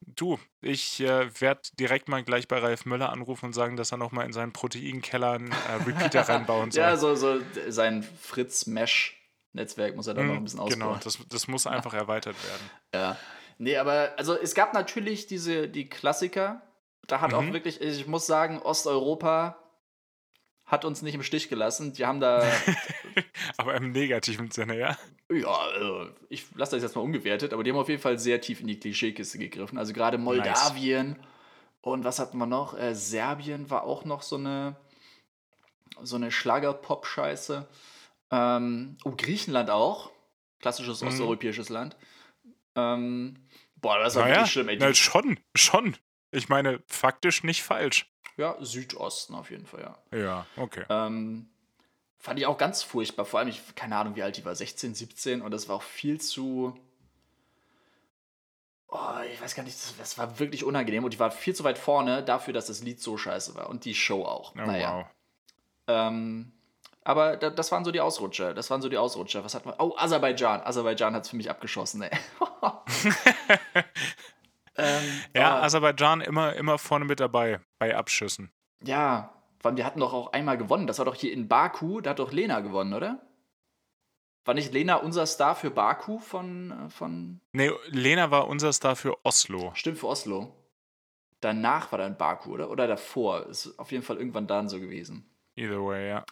du, ich äh, werde direkt mal gleich bei Ralf Müller anrufen und sagen, dass er nochmal in seinen Proteinkeller einen äh, Repeater reinbauen soll. Ja, so, so sein Fritz-Mesh-Netzwerk muss er dann mm, noch ein bisschen ausbauen. Genau, das, das muss einfach erweitert werden. Ja. Nee, aber also es gab natürlich diese, die Klassiker. Da hat mhm. auch wirklich, ich muss sagen, Osteuropa hat uns nicht im Stich gelassen. Die haben da. aber im negativen Sinne, ja? Ja, also ich lasse das jetzt mal ungewertet, aber die haben auf jeden Fall sehr tief in die Klischeekiste gegriffen. Also gerade Moldawien nice. und was hatten wir noch? Äh, Serbien war auch noch so eine, so eine Schlager-Pop-Scheiße. Ähm, oh, Griechenland auch. Klassisches mhm. osteuropäisches Land. Ähm, boah, das war naja, wirklich schlimm. Ey. Na, schon, schon. Ich meine, faktisch nicht falsch. Ja, Südosten auf jeden Fall, ja. Ja, okay. Ähm, fand ich auch ganz furchtbar. Vor allem, ich keine Ahnung, wie alt die war, 16, 17 und das war auch viel zu. Oh, ich weiß gar nicht, das, das, war wirklich unangenehm und die war viel zu weit vorne dafür, dass das Lied so scheiße war und die Show auch. Oh, naja. Wow. Ähm, aber da, das waren so die Ausrutscher. Das waren so die Ausrutscher. Was hat man? Oh, Aserbaidschan. Aserbaidschan hat es für mich abgeschossen, ey. Ähm, ja, Aserbaidschan immer, immer vorne mit dabei bei Abschüssen. Ja, allem, die hatten doch auch einmal gewonnen. Das war doch hier in Baku, da hat doch Lena gewonnen, oder? War nicht Lena unser Star für Baku von, äh, von. Nee, Lena war unser Star für Oslo. Stimmt, für Oslo. Danach war dann Baku, oder? Oder davor. Ist auf jeden Fall irgendwann dann so gewesen. Either way, ja.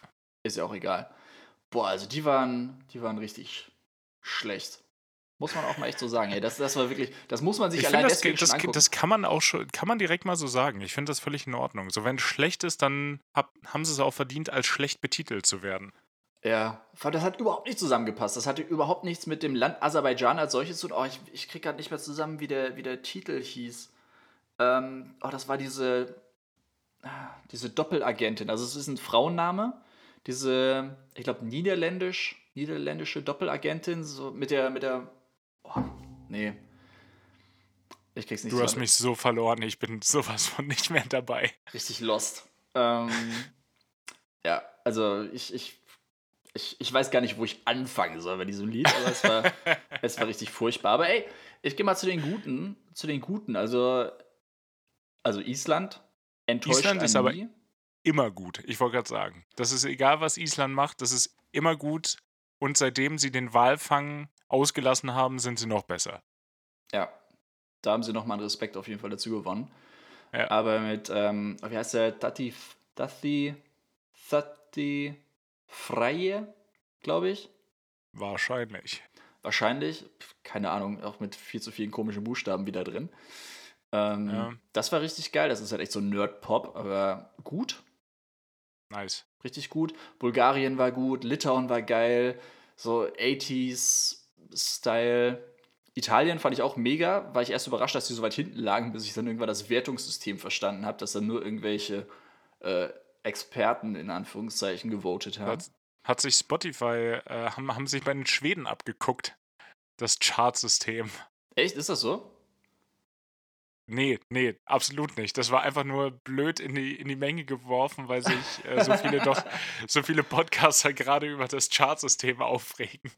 Ist ja auch egal. Boah, also die waren, die waren richtig schlecht. Muss man auch mal echt so sagen. Ey, das, das war wirklich, das muss man sich ich allein das, deswegen das, schon angucken. Das kann man auch schon, kann man direkt mal so sagen. Ich finde das völlig in Ordnung. So, wenn es schlecht ist, dann hab, haben sie es auch verdient, als schlecht betitelt zu werden. Ja, das hat überhaupt nicht zusammengepasst. Das hatte überhaupt nichts mit dem Land Aserbaidschan als solches zu tun. Oh, ich, ich kriege gerade nicht mehr zusammen, wie der, wie der Titel hieß. Ähm, oh, das war diese, diese Doppelagentin. Also es ist ein Frauenname. Diese, ich glaube, niederländisch, niederländische Doppelagentin, so mit der, mit der Oh, nee. Ich krieg's nicht Du hast mich so verloren, ich bin sowas von nicht mehr dabei. Richtig lost. Ähm, ja, also ich, ich, ich, ich weiß gar nicht, wo ich anfangen soll bei diesem Lied, aber es war, es war richtig furchtbar. Aber ey, ich gehe mal zu den Guten. Zu den Guten. Also, also Island enttäuscht Island ist aber immer gut. Ich wollte gerade sagen. Das ist egal, was Island macht, das ist immer gut. Und seitdem sie den Walfang ausgelassen haben, sind sie noch besser. Ja, da haben sie nochmal einen Respekt auf jeden Fall dazu gewonnen. Ja. Aber mit, ähm, wie heißt der, Tati, Tati, Tati Freie, glaube ich. Wahrscheinlich. Wahrscheinlich, keine Ahnung, auch mit viel zu vielen komischen Buchstaben wieder drin. Ähm, ja. Das war richtig geil. Das ist halt echt so Nerd-Pop, aber gut. Nice. Richtig gut. Bulgarien war gut, Litauen war geil, so 80s-Style. Italien fand ich auch mega, war ich erst überrascht, dass die so weit hinten lagen, bis ich dann irgendwann das Wertungssystem verstanden habe, dass dann nur irgendwelche äh, Experten in Anführungszeichen gewotet haben. Hat, hat sich Spotify, äh, haben, haben sich bei den Schweden abgeguckt, das Chartsystem. Echt, ist das so? Nee, nee, absolut nicht. Das war einfach nur blöd in die, in die Menge geworfen, weil sich äh, so viele doch, so viele Podcaster gerade über das Chartsystem aufregen.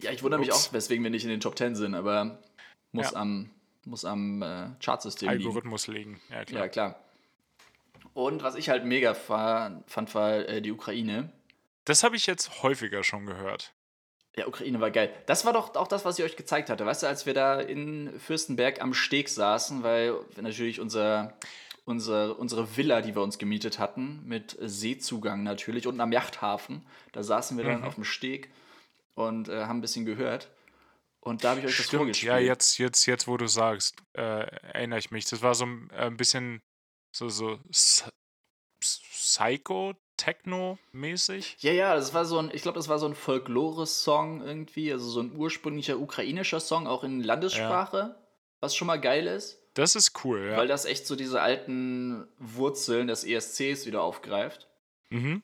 Ja, ich wundere mich Ups. auch, weswegen wir nicht in den Top 10 sind, aber muss Ja. am, muss am äh, Chartsystem liegen. Algorithmus legen. Ja, klar. Ja, klar. Und was ich halt mega fa- fand, war äh, die Ukraine. Das habe ich jetzt häufiger schon gehört. Ja, Ukraine war geil. Das war doch auch das, was ich euch gezeigt hatte. Weißt du, als wir da in Fürstenberg am Steg saßen, weil natürlich unser, unser, unsere Villa, die wir uns gemietet hatten, mit Seezugang natürlich und am Yachthafen, da saßen wir dann Mhm. auf dem Steg und äh, haben ein bisschen gehört. Und da habe ich euch das Stimmt, vorgespielt. ja, jetzt, jetzt, jetzt, wo du sagst, äh, erinnere ich mich. Das war so ein, äh, bisschen so, so Psy- Psycho-Techno-mäßig. Ja, ja, das war so ein, ich glaube, das war so ein Folklore-Song irgendwie, also so ein ursprünglicher ukrainischer Song, auch in Landessprache, was schon mal geil ist, Das ist cool, ja. weil das echt so diese alten Wurzeln des ESCs wieder aufgreift. mhm.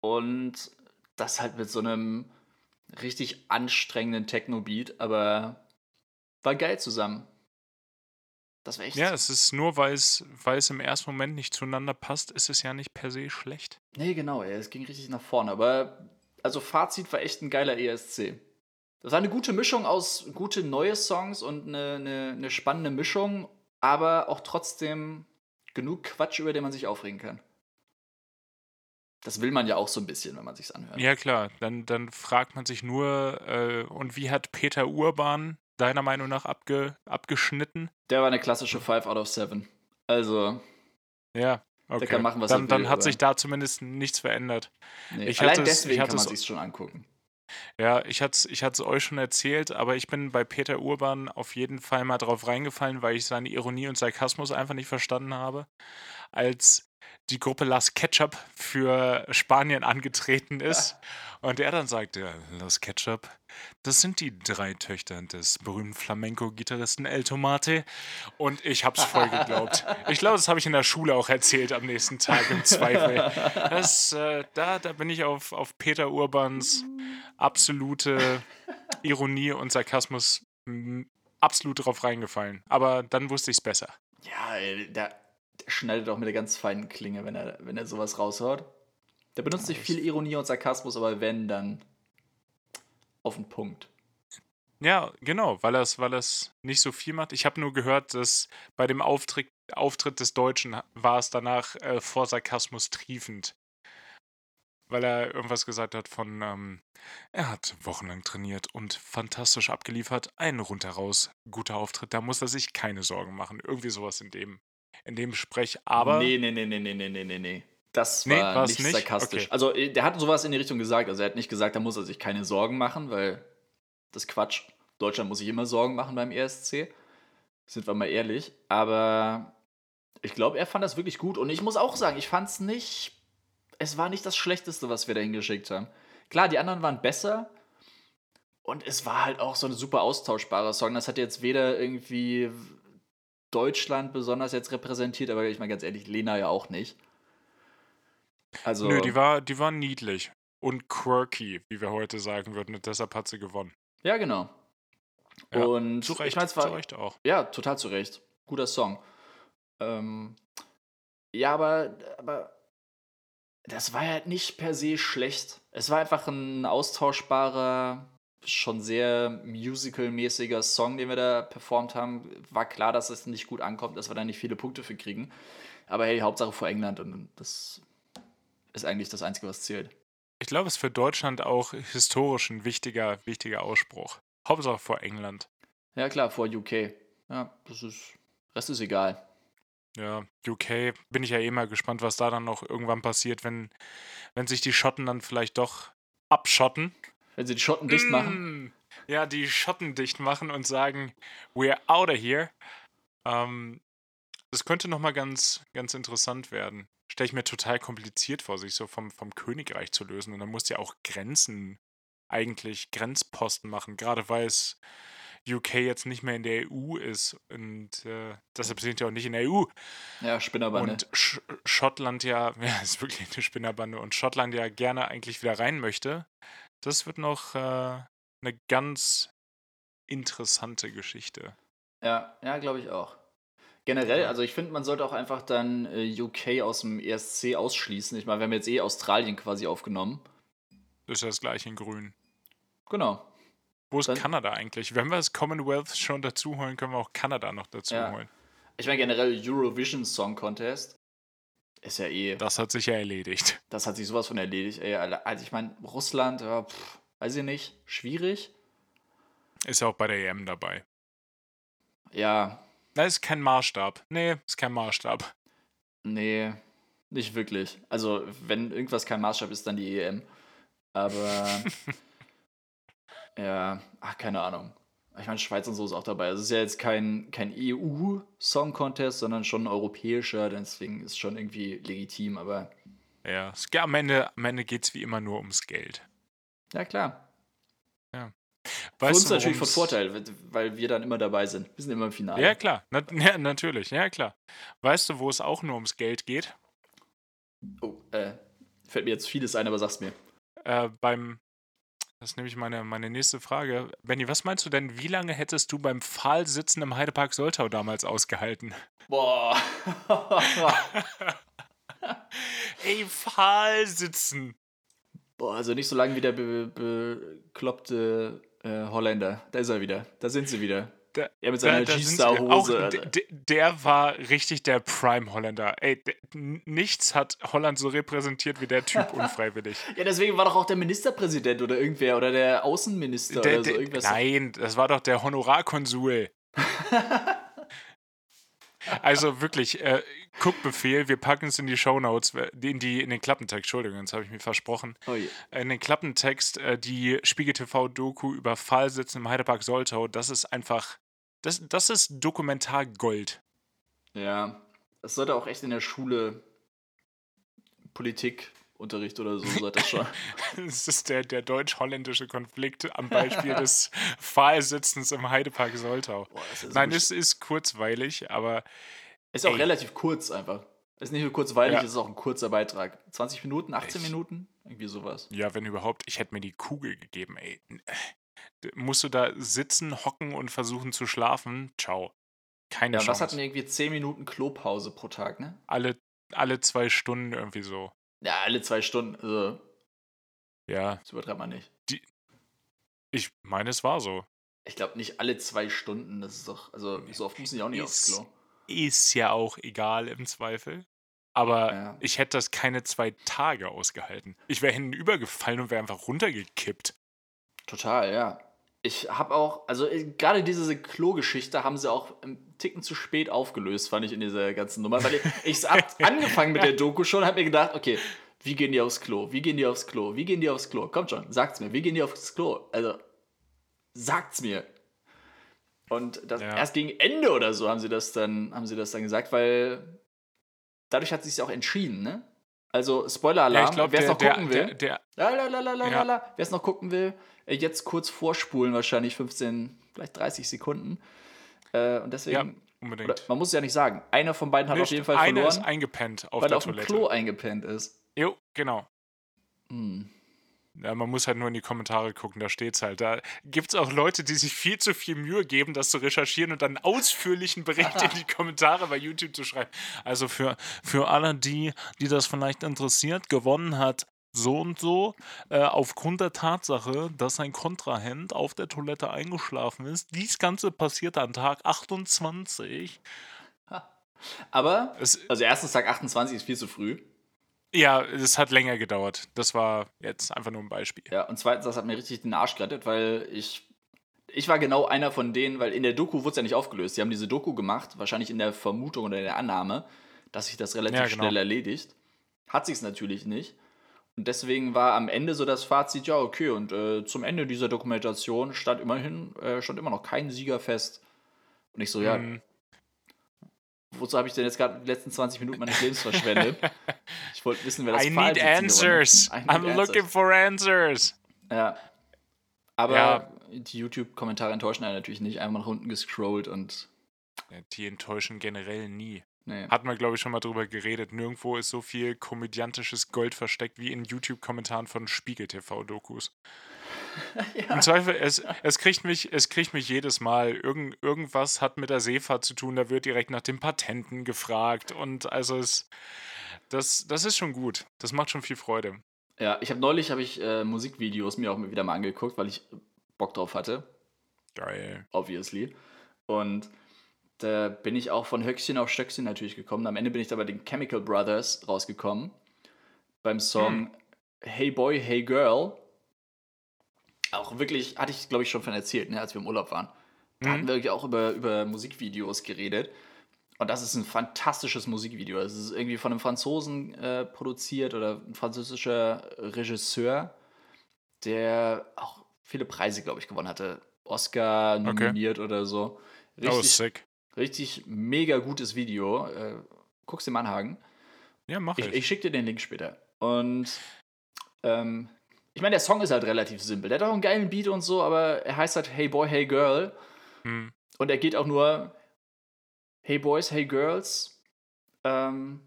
Und das halt mit so einem richtig anstrengenden Techno-Beat, aber war geil zusammen. Das war echt. Ja, es ist nur, weil es, weil es im ersten Moment nicht zueinander passt, ist es ja nicht per se schlecht. Nee, genau, ey, es ging richtig nach vorne. Aber, also Fazit war echt ein geiler ESC. Das war eine gute Mischung aus gute neue Songs und eine, eine, eine spannende Mischung, aber auch trotzdem genug Quatsch, über den man sich aufregen kann. Das will man ja auch so ein bisschen, wenn man sich's anhört. Ja, klar. Dann, dann fragt man sich nur, äh, und wie hat Peter Urban deiner Meinung nach abge, abgeschnitten? Der war eine klassische 5 out of 7. Also, Ja, okay. kann machen, was dann, er dann will, hat aber- sich da zumindest nichts verändert. nee. Ich allein hatte es- deswegen ich kann man es- sich's schon angucken. Ja, ich hatte es ich hat's euch schon erzählt, aber ich bin bei Peter Urban auf jeden Fall mal drauf reingefallen, weil ich seine Ironie und Sarkasmus einfach nicht verstanden habe. Als die Gruppe Las Ketchup für Spanien angetreten ist und er dann sagte, Las Ketchup, das sind die drei Töchter des berühmten Flamenco-Gitarristen El Tomate und ich hab's voll geglaubt. Ich glaube, das habe ich in der Schule auch erzählt am nächsten Tag im Zweifel. Das, äh, da, da bin ich auf, auf Peter Urbans absolute Ironie und Sarkasmus absolut drauf reingefallen. Aber dann wusste ich es besser. Ja, ey, der, schneidet auch mit der ganz feinen Klinge, wenn er, wenn er sowas raushaut. Der benutzt nicht viel Ironie und Sarkasmus, aber wenn, dann auf den Punkt. Ja, genau, weil er es weil er's nicht so viel macht. Ich habe nur gehört, dass bei dem Auftritt, Auftritt des Deutschen war es danach äh, vor Sarkasmus triefend. Weil er irgendwas gesagt hat von, ähm, er hat wochenlang trainiert und fantastisch abgeliefert. Ein rundheraus guter Auftritt, da muss er sich keine Sorgen machen. Irgendwie sowas in dem, in dem Sprech, aber. Nee, nee, nee, nee, nee, nee, nee, nee. Das war nee, nicht, nicht, sarkastisch. Okay. Also, äh, der hat sowas in die Richtung gesagt. Also, er hat nicht gesagt, da muss er sich keine Sorgen machen, weil das Quatsch. Deutschland muss sich immer Sorgen machen beim ESC. Sind wir mal ehrlich. Aber ich glaube, er fand das wirklich gut. Und ich muss auch sagen, ich fand es nicht. Es war nicht das Schlechteste, was wir da hingeschickt haben. Klar, die anderen waren besser. Und es war halt auch so ein super austauschbarer Song. Das hat jetzt weder irgendwie Deutschland besonders jetzt repräsentiert, aber ich meine ganz ehrlich, Lena ja auch nicht. Also, nö, die war, die war niedlich und quirky, wie wir heute sagen würden. Und deshalb hat sie gewonnen. ja, genau. Ja, und Zu Recht, ich meine, es zu war, Recht auch. ja, total zu Recht. Guter Song. Ähm, ja, aber, aber das war halt nicht per se schlecht. Es war einfach ein austauschbarer, schon sehr musical-mäßiger Song, den wir da performt haben. War klar, dass es nicht gut ankommt, dass wir da nicht viele Punkte für kriegen. Aber hey, Hauptsache vor England und das ist eigentlich das Einzige, was zählt. Ich glaube, es ist für Deutschland auch historisch ein wichtiger, wichtiger Ausspruch. Hauptsache vor England. Ja, klar, vor UK. Ja, das ist. Rest ist egal. Ja, UK bin ich ja eh mal gespannt, was da dann noch irgendwann passiert, wenn, wenn sich die Schotten dann vielleicht doch abschotten. Wenn sie die Schotten dicht machen. Mm, Ja, die Schotten dicht machen und sagen, we're out of here. Ähm, das könnte nochmal ganz, ganz interessant werden. Stelle ich mir total kompliziert vor, sich so vom, vom Königreich zu lösen. Und dann musst du ja auch Grenzen eigentlich Grenzposten machen, gerade weil es UK jetzt nicht mehr in der EU ist und äh, deshalb sind die auch nicht in der EU. Ja, Spinnerbande. Und Sch Schottland ja, ja, ist wirklich eine Spinnerbande und Schottland ja gerne eigentlich wieder rein möchte. Das wird noch äh, eine ganz interessante Geschichte. Ja, ja, glaube ich auch. Generell, also ich finde, man sollte auch einfach dann äh, UK aus dem ESC ausschließen. Ich meine, wir haben jetzt eh Australien quasi aufgenommen. Das ist ja das gleiche in Grün. Genau. Wo ist Dann- Kanada eigentlich? Wenn wir das Commonwealth schon dazu holen, können wir auch Kanada noch dazu Ja. holen. Ich meine, generell Eurovision Song Contest ist ja eh, Das hat sich ja erledigt. das hat sich sowas von erledigt. Ey, also ich meine, Russland, ja, pff, weiß ich nicht, schwierig. Ist ja auch bei der EM dabei. Ja, Das ist kein Maßstab. Nee, ist kein Maßstab. nee, nicht wirklich. Also, wenn irgendwas kein Maßstab ist, dann die EM. Aber, ja, ach, keine Ahnung. Ich meine, Schweiz und so ist auch dabei. Es ist ja jetzt kein, kein EU-Song-Contest, sondern schon ein europäischer. Deswegen ist es schon irgendwie legitim. Aber Ja, am Ende, am Ende geht es wie immer nur ums Geld. ja, klar. Für Weißt uns du, natürlich von Vorteil, weil wir dann immer dabei sind. Wir sind immer im Finale. Ja, klar. Na, ja, natürlich. Ja, klar. Weißt du, wo es auch nur ums Geld geht? Oh, äh, fällt mir jetzt vieles ein, aber sag's mir. Äh, beim. Das ist nämlich meine, meine nächste Frage. Benny, was meinst du denn, wie lange hättest du beim Pfahlsitzen im Heidepark Soltau damals ausgehalten? Boah. Ey, Pfahlsitzen! Boah, also nicht so lange wie der be bekloppte äh, Holländer. Da ist er wieder. Da sind sie wieder. Da- Er mit seiner. G-Star-Hose. Der war richtig der Prime-Holländer. Ey, nichts hat Holland so repräsentiert wie der Typ unfreiwillig. Ja, deswegen war doch auch der Ministerpräsident oder irgendwer oder der Außenminister Der, oder so. Irgendwas. nein, das war doch der Honorarkonsul. also wirklich, äh, Guckbefehl, wir packen es in die Shownotes, äh, in, die, in den Klappentext, Entschuldigung, jetzt habe ich mich versprochen. Oh je. In den Klappentext äh, die Spiegel TV-Doku über Fallsitzen im Heidepark Soltau, das ist einfach, das, das ist Dokumentargold. Ja. Es sollte auch echt in der Schule Politikunterricht oder so, sollte das schon. Das ist der, der deutsch-holländische Konflikt am Beispiel des Pfahlsitzens im Heidepark Soltau. Boah, ist Nein, es ist kurzweilig, aber Ist auch Ey. relativ kurz einfach. Ist nicht nur kurzweilig, Ja. es ist auch ein kurzer Beitrag. 20 Minuten, 18 Echt? Minuten? Irgendwie sowas. ja, wenn überhaupt, ich hätte mir die Kugel gegeben, ey. Musst du da sitzen, hocken und versuchen zu schlafen? Ciao. Keine Ja, Chance. hatten irgendwie 10 Minuten Klopause pro Tag, ne? alle, alle zwei Stunden irgendwie so. Ja, alle zwei Stunden. Also, Ja, das übertreibt man nicht. ich meine, es war so. Ich glaube nicht alle zwei Stunden. Das ist doch, also so oft müssen die auch nicht aufs Ist- Klo. Ist ja auch egal im Zweifel. Aber Ja. ich hätte das keine zwei Tage ausgehalten. Ich wäre hinübergefallen und wäre einfach runtergekippt. Total, ja. Ich habe auch, also äh, gerade diese Klo-Geschichte haben sie auch einen Ticken zu spät aufgelöst, fand ich in dieser ganzen Nummer. Weil ich, ich hab angefangen mit der Doku schon, habe mir gedacht, okay, wie gehen die aufs Klo? Wie gehen die aufs Klo? Wie gehen die aufs Klo? Kommt schon, sagt's mir, wie gehen die aufs Klo? Also, sagt's mir. Und das, Ja. erst gegen Ende oder so haben sie das dann, haben sie das dann gesagt, weil dadurch hat sich auch entschieden, ne? Also, Spoiler-Alarm, Ja, wer es noch gucken will. Wer es noch gucken will, jetzt kurz vorspulen, wahrscheinlich 15, vielleicht 30 Sekunden. Äh, und deswegen, ja, unbedingt. oder, man muss es ja nicht sagen, einer von beiden hat Nee, auf jeden Fall einer ist verloren, eingepennt auf weil er der auf dem Toilette. Klo eingepennt ist. Jo, genau. Hm. Ja, man muss halt nur in die Kommentare gucken, da steht's halt. Da gibt es auch Leute, die sich viel zu viel Mühe geben, das zu recherchieren und dann einen ausführlichen Bericht in die Kommentare bei YouTube zu schreiben. Also für, für alle die, die das vielleicht interessiert, gewonnen hat so und so, äh, aufgrund der Tatsache, dass ein Kontrahent auf der Toilette eingeschlafen ist. Dies Ganze passierte an Tag 28. Aber, Es, also erstens Tag 28 ist viel zu früh. ja, es hat länger gedauert. Das war jetzt einfach nur ein Beispiel. Ja, und zweitens, das hat mir richtig den Arsch gerettet, weil ich. Ich war genau einer von denen, weil in der Doku wurde es ja nicht aufgelöst. Die haben diese Doku gemacht, wahrscheinlich in der Vermutung oder in der Annahme, dass sich das relativ Ja, genau. schnell erledigt. Hat sich es natürlich nicht. Und deswegen war am Ende so das Fazit, ja, okay, und äh, zum Ende dieser Dokumentation stand immerhin, äh, stand immer noch kein Sieger fest. Und ich so, ja, Hm. wozu habe ich denn jetzt gerade die letzten 20 Minuten meines Lebens verschwendet? ich wollte wissen, wer das I need answers. I need I'm looking answers. for answers. Ja. Aber Ja. die YouTube-Kommentare enttäuschen einen natürlich nicht. Einmal nach unten gescrollt und. Ja, Die enttäuschen generell nie. Nee. Hatten wir, glaube ich, schon mal drüber geredet. Nirgendwo ist so viel komödiantisches Gold versteckt wie in YouTube-Kommentaren von Spiegel-TV-Dokus. Im Zweifel, es, es, kriegt mich, es kriegt mich jedes Mal. Irgend, irgendwas hat mit der Seefahrt zu tun, da wird direkt nach den Patenten gefragt. Und also es, das, das ist schon gut. Das macht schon viel Freude. Ja, ich habe neulich hab ich, äh, Musikvideos mir auch wieder mal angeguckt, weil ich Bock drauf hatte. Geil. obviously. Und da bin ich auch von Höchstchen auf Stöckchen natürlich gekommen. Am Ende bin ich da bei den Chemical Brothers rausgekommen. Beim Song Hey Boy, Hey Girl. Auch wirklich, hatte ich glaube ich schon von erzählt, ne, als wir im Urlaub waren. Da hatten wir wirklich auch über, über Musikvideos geredet. Und das ist ein fantastisches Musikvideo. Es ist irgendwie von einem Franzosen äh, produziert oder ein französischer Regisseur, der auch viele Preise, glaube ich, gewonnen hatte. Oscar nominiert oder so. Oh, Richtig, sick. Richtig mega gutes Video. Äh, guck's dir mal an, Hagen. Ja, mach Ich, ich. ich schicke dir den Link später. Und ähm, ich meine, der Song ist halt relativ simpel. Der hat auch einen geilen Beat und so, aber er heißt halt Hey Boy, Hey Girl. Hm. Und er geht auch nur Hey Boys, Hey Girls. Ähm,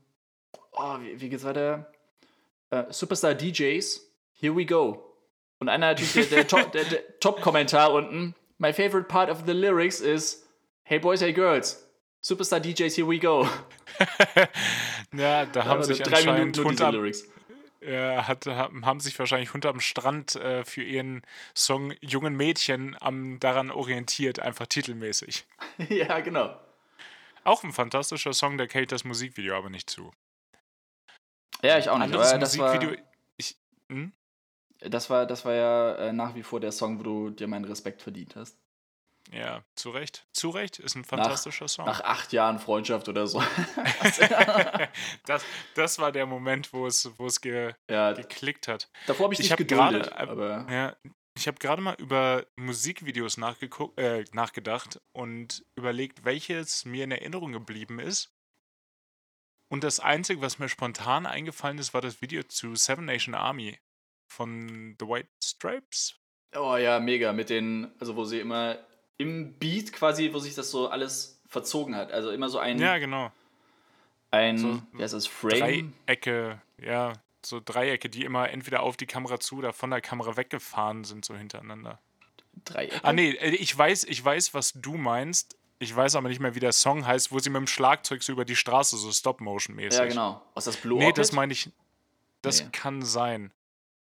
oh, wie, wie geht's weiter? Äh, Superstar DJs, here we go. Und einer natürlich, der, der, Top- der, der Top-Kommentar unten. My favorite part of the lyrics is Hey Boys, Hey Girls. Superstar DJs, here we go. ja, da haben sich drei Minuten nur diese Lyrics. äh, hat, haben sich wahrscheinlich Hunde am Strand äh, für ihren Song Jungen Mädchen am, daran orientiert, einfach titelmäßig. ja, genau. Auch ein fantastischer Song, der hält das Musikvideo aber nicht zu. Ja, ich auch nicht. Anderes das war, Musikvideo. Ich, hm? das, war, das war ja äh, nach wie vor der Song, wo du dir meinen Respekt verdient hast. Ja, zu Recht. Zu Recht ist ein fantastischer Song. Nach acht Jahren Freundschaft oder so. das, das war der Moment, wo es, wo es ge, ja, geklickt hat. davor habe ich Ich dich hab geduldet. gerade, äh, aber Ja, ich habe gerade mal über Musikvideos äh, nachgedacht und überlegt, welches mir in Erinnerung geblieben ist. Und das Einzige, was mir spontan eingefallen ist, war das Video zu Seven Nation Army von The White Stripes. Oh ja, mega. Mit den, also wo sie immer im Beat quasi, wo sich das so alles verzogen hat. Also immer so ein, Ja, genau. ein so wie heißt das, Frame? Dreiecke, ja, so Dreiecke, die immer entweder auf die Kamera zu oder von der Kamera weggefahren sind, so hintereinander. Dreiecke? Ah, nee, äh, ich weiß, ich weiß, was du meinst. Ich weiß aber nicht mehr, wie der Song heißt, wo sie mit dem Schlagzeug so über die Straße, so Stop-Motion-mäßig. Ja, genau. Was das Blue Nee, das meine ich. Das Nee. kann sein.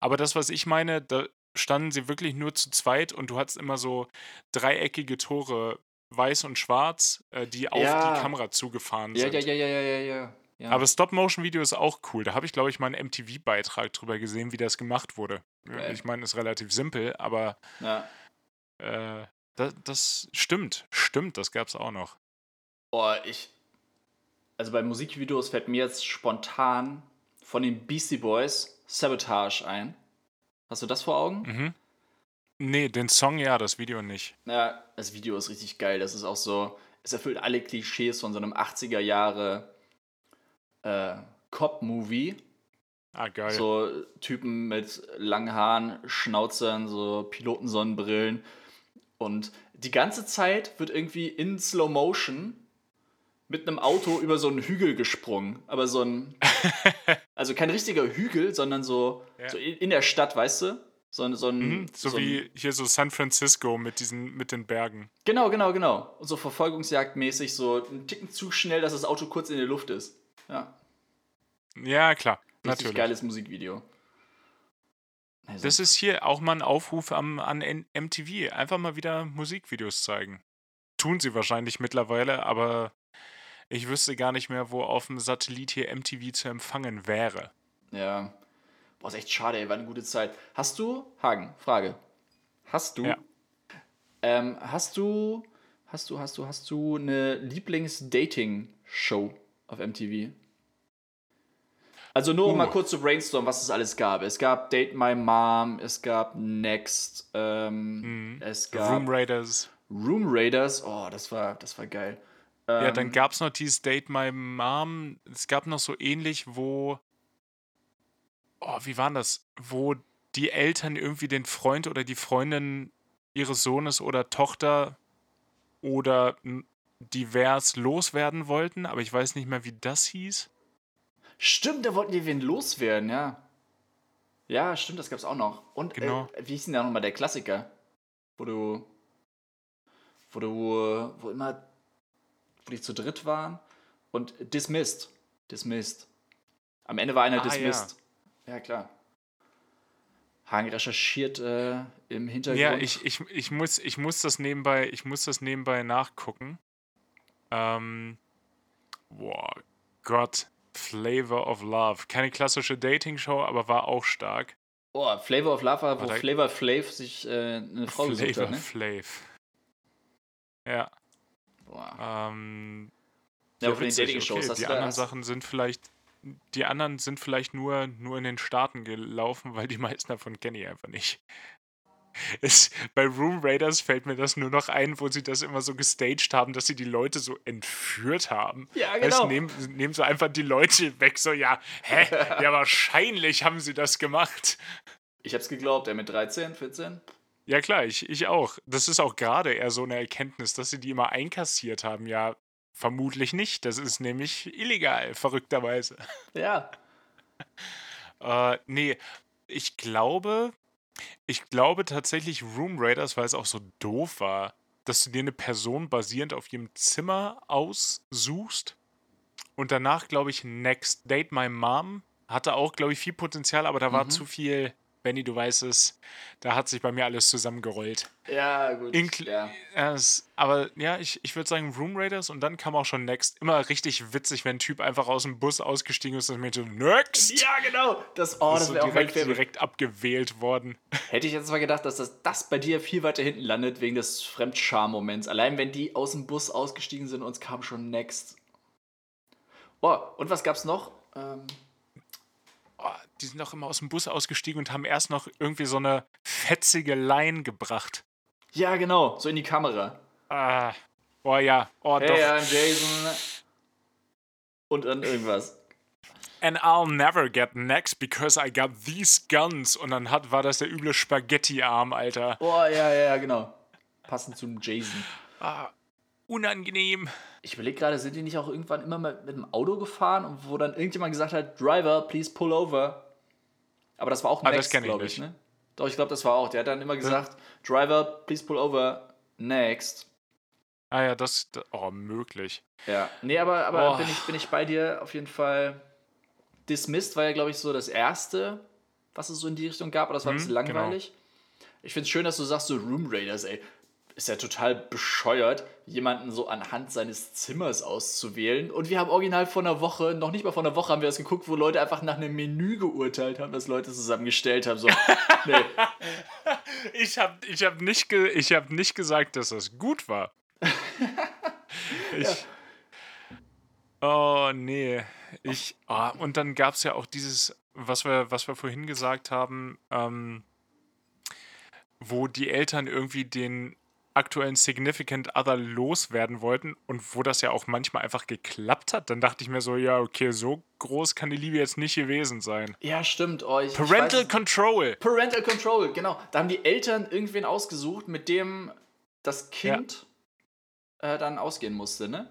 Aber das, was ich meine, da standen sie wirklich nur zu zweit und du hattest immer so dreieckige Tore, weiß und schwarz, äh, die auf Ja. die Kamera zugefahren ja, sind. ja, ja, ja, ja, ja, ja. ja. Aber Stop-Motion-Video ist auch cool. Da habe ich, glaube ich, mal einen MTV-Beitrag drüber gesehen, wie das gemacht wurde. Geil. Ich meine, ist relativ simpel, aber ja. äh, das, das stimmt. Stimmt, das gab es auch noch. Oh, ich. Also bei Musikvideos fällt mir jetzt spontan von den Beastie Boys Sabotage ein. Hast du das vor Augen? Mhm. Nee, den Song ja, das Video nicht. Ja, das Video ist richtig geil. Das ist auch so, es erfüllt alle Klischees von so einem 80er Jahre äh, Cop-Movie. Ah, geil. So Typen mit langen Haaren, Schnauzern, so Pilotensonnenbrillen. Und die ganze Zeit wird irgendwie in Slow Motion mit einem Auto über so einen Hügel gesprungen. Aber so ein. Also kein richtiger Hügel, sondern so, Ja. so in der Stadt, weißt du? So, ein- so ein. Mhm, so, so ein- wie hier so San Francisco mit diesen, mit den Bergen. Genau, genau, genau. Und so verfolgungsjagdmäßig, so einen Ticken zu schnell, dass das Auto kurz in der Luft ist. Ja, Ja, klar, richtig natürlich. geiles Musikvideo. Also, Das ist hier auch mal ein Aufruf am, an MTV. Einfach mal wieder Musikvideos zeigen. Tun sie wahrscheinlich mittlerweile, aber ich wüsste gar nicht mehr, wo auf dem Satellit hier MTV zu empfangen wäre. ja. Boah, ist echt schade, ey, war eine gute Zeit. Hast du, Hagen, Frage. Hast du, Ja. ähm, hast du, hast du, hast du, hast du eine Lieblings-Dating-Show auf MTV? Also nur um Uh. mal kurz zu brainstormen, was es alles gab. Es gab Date My Mom, es gab Next, ähm, es gab Mhm. Room Raiders. Room Raiders, oh, das war, das war geil. Ja, Ähm, dann gab es noch dieses Date My Mom. Es gab noch so ähnlich, wo. Oh, wie war das? Wo die Eltern irgendwie den Freund oder die Freundin ihres Sohnes oder Tochter oder divers loswerden wollten, aber ich weiß nicht mehr, wie das hieß. Stimmt, da wollten die wen loswerden, ja. Ja, stimmt, das gab's auch noch. Und Genau. äh, wie hieß denn da nochmal der Klassiker? Wo du. Wo du. äh, Wo immer. Wo die zu dritt waren. Und Dismissed. Dismissed. Am Ende war einer Ah, Dismissed. Ja. klar. Hagen recherchiert äh, im Hintergrund. Ja, ich, ich, ich, muss, ich, muss das nebenbei, ich muss das nebenbei nachgucken. Ähm, boah, Gott, Flavor of Love. Keine klassische Dating-Show, aber war auch stark. Oh, Flavor of Love war, wo. Flavor Flav sich äh, eine Frau gesucht Flavor hat, ne? Flav. Ja, Boah. ähm, Ja, aber von den Dating-Shows okay. hast Die anderen Sachen sind vielleicht, die anderen sind vielleicht nur, nur in den Staaten gelaufen, weil die meisten davon kenne ich einfach nicht. Es, bei Room Raiders fällt mir das nur noch ein, wo sie das immer so gestaged haben, dass sie die Leute so entführt haben. Ja, genau. du, nehmen, nehmen so einfach die Leute weg, so, ja, hä? Ja, wahrscheinlich haben sie das gemacht. Ich hab's geglaubt, er mit 13, 14. Ja, klar, ich, ich auch. Das ist auch gerade eher so eine Erkenntnis, dass sie die immer einkassiert haben. Ja, vermutlich nicht. Das ist nämlich illegal, verrückterweise. Ja. Äh, nee, ich glaube, ich glaube tatsächlich Room Raiders, weil es auch so doof war, dass du dir eine Person basierend auf ihrem Zimmer aussuchst und danach, glaube ich, Next Date My Mom hatte auch, glaube ich, viel Potenzial, aber da war Mhm. zu viel, Benny, du weißt es, da hat sich bei mir alles zusammengerollt. Ja, gut. Inkl ja. es, aber ja, ich, ich würde sagen Room Raiders und dann kam auch schon Next. Immer richtig witzig, wenn ein Typ einfach aus dem Bus ausgestiegen ist und mir so, Next! ja, genau. Das, oh, ist das so wäre direkt, direkt abgewählt worden. Hätte ich jetzt mal gedacht, dass das, das bei dir viel weiter hinten landet, wegen des Fremdscham-Moments. Allein wenn die aus dem Bus ausgestiegen sind und es kam schon Next. Oh, und was gab's noch? Ähm, die sind auch immer aus dem Bus ausgestiegen und haben erst noch irgendwie so eine fetzige Line gebracht. ja, genau, so in die Kamera. Ah, oh ja, oh Hey, doch. I'm Jason. Und dann irgendwas. And I'll never get next because I got these guns. Und dann hat, war das der üble Spaghetti-Arm, Alter. Oh, ja, ja, ja, genau. Passend zum Jason. Ah, unangenehm. Ich überlege gerade, sind die nicht auch irgendwann immer mal mit dem Auto gefahren und wo dann irgendjemand gesagt hat, Driver, please pull over. Aber das war auch Ah, das Next, ich glaube ich, nicht. ne? Doch, ich glaube, das war auch. Der hat dann immer gesagt, Driver, please pull over. Next. Ah ja, das, oh, möglich. Ja. Nee, aber, aber Oh. bin, ich, bin ich bei dir auf jeden Fall. Dismissed war ja, glaube ich, so das erste, was es so in die Richtung gab, aber das war ein Mhm, bisschen langweilig. Ich finde es schön, dass du sagst, so Room Raiders, ey. Ist ja total bescheuert, jemanden so anhand seines Zimmers auszuwählen. Und wir haben original vor einer Woche, noch nicht mal vor einer Woche, haben wir das geguckt, wo Leute einfach nach einem Menü geurteilt haben, das Leute zusammengestellt haben. So, nee, Ich habe ich hab nicht, ge ich hab nicht gesagt, dass das gut war. ich, Oh, nee. Ich, ah, und dann gab es ja auch dieses, was wir, was wir vorhin gesagt haben, ähm, wo die Eltern irgendwie den aktuellen Significant Other loswerden wollten und wo das ja auch manchmal einfach geklappt hat, dann dachte ich mir so, ja, okay, so groß kann die Liebe jetzt nicht gewesen sein. ja, stimmt. Oh, ich, ich weiß Parental es- Control. Parental Control, genau. Da haben die Eltern irgendwen ausgesucht, mit dem das Kind äh, dann ausgehen musste, ne?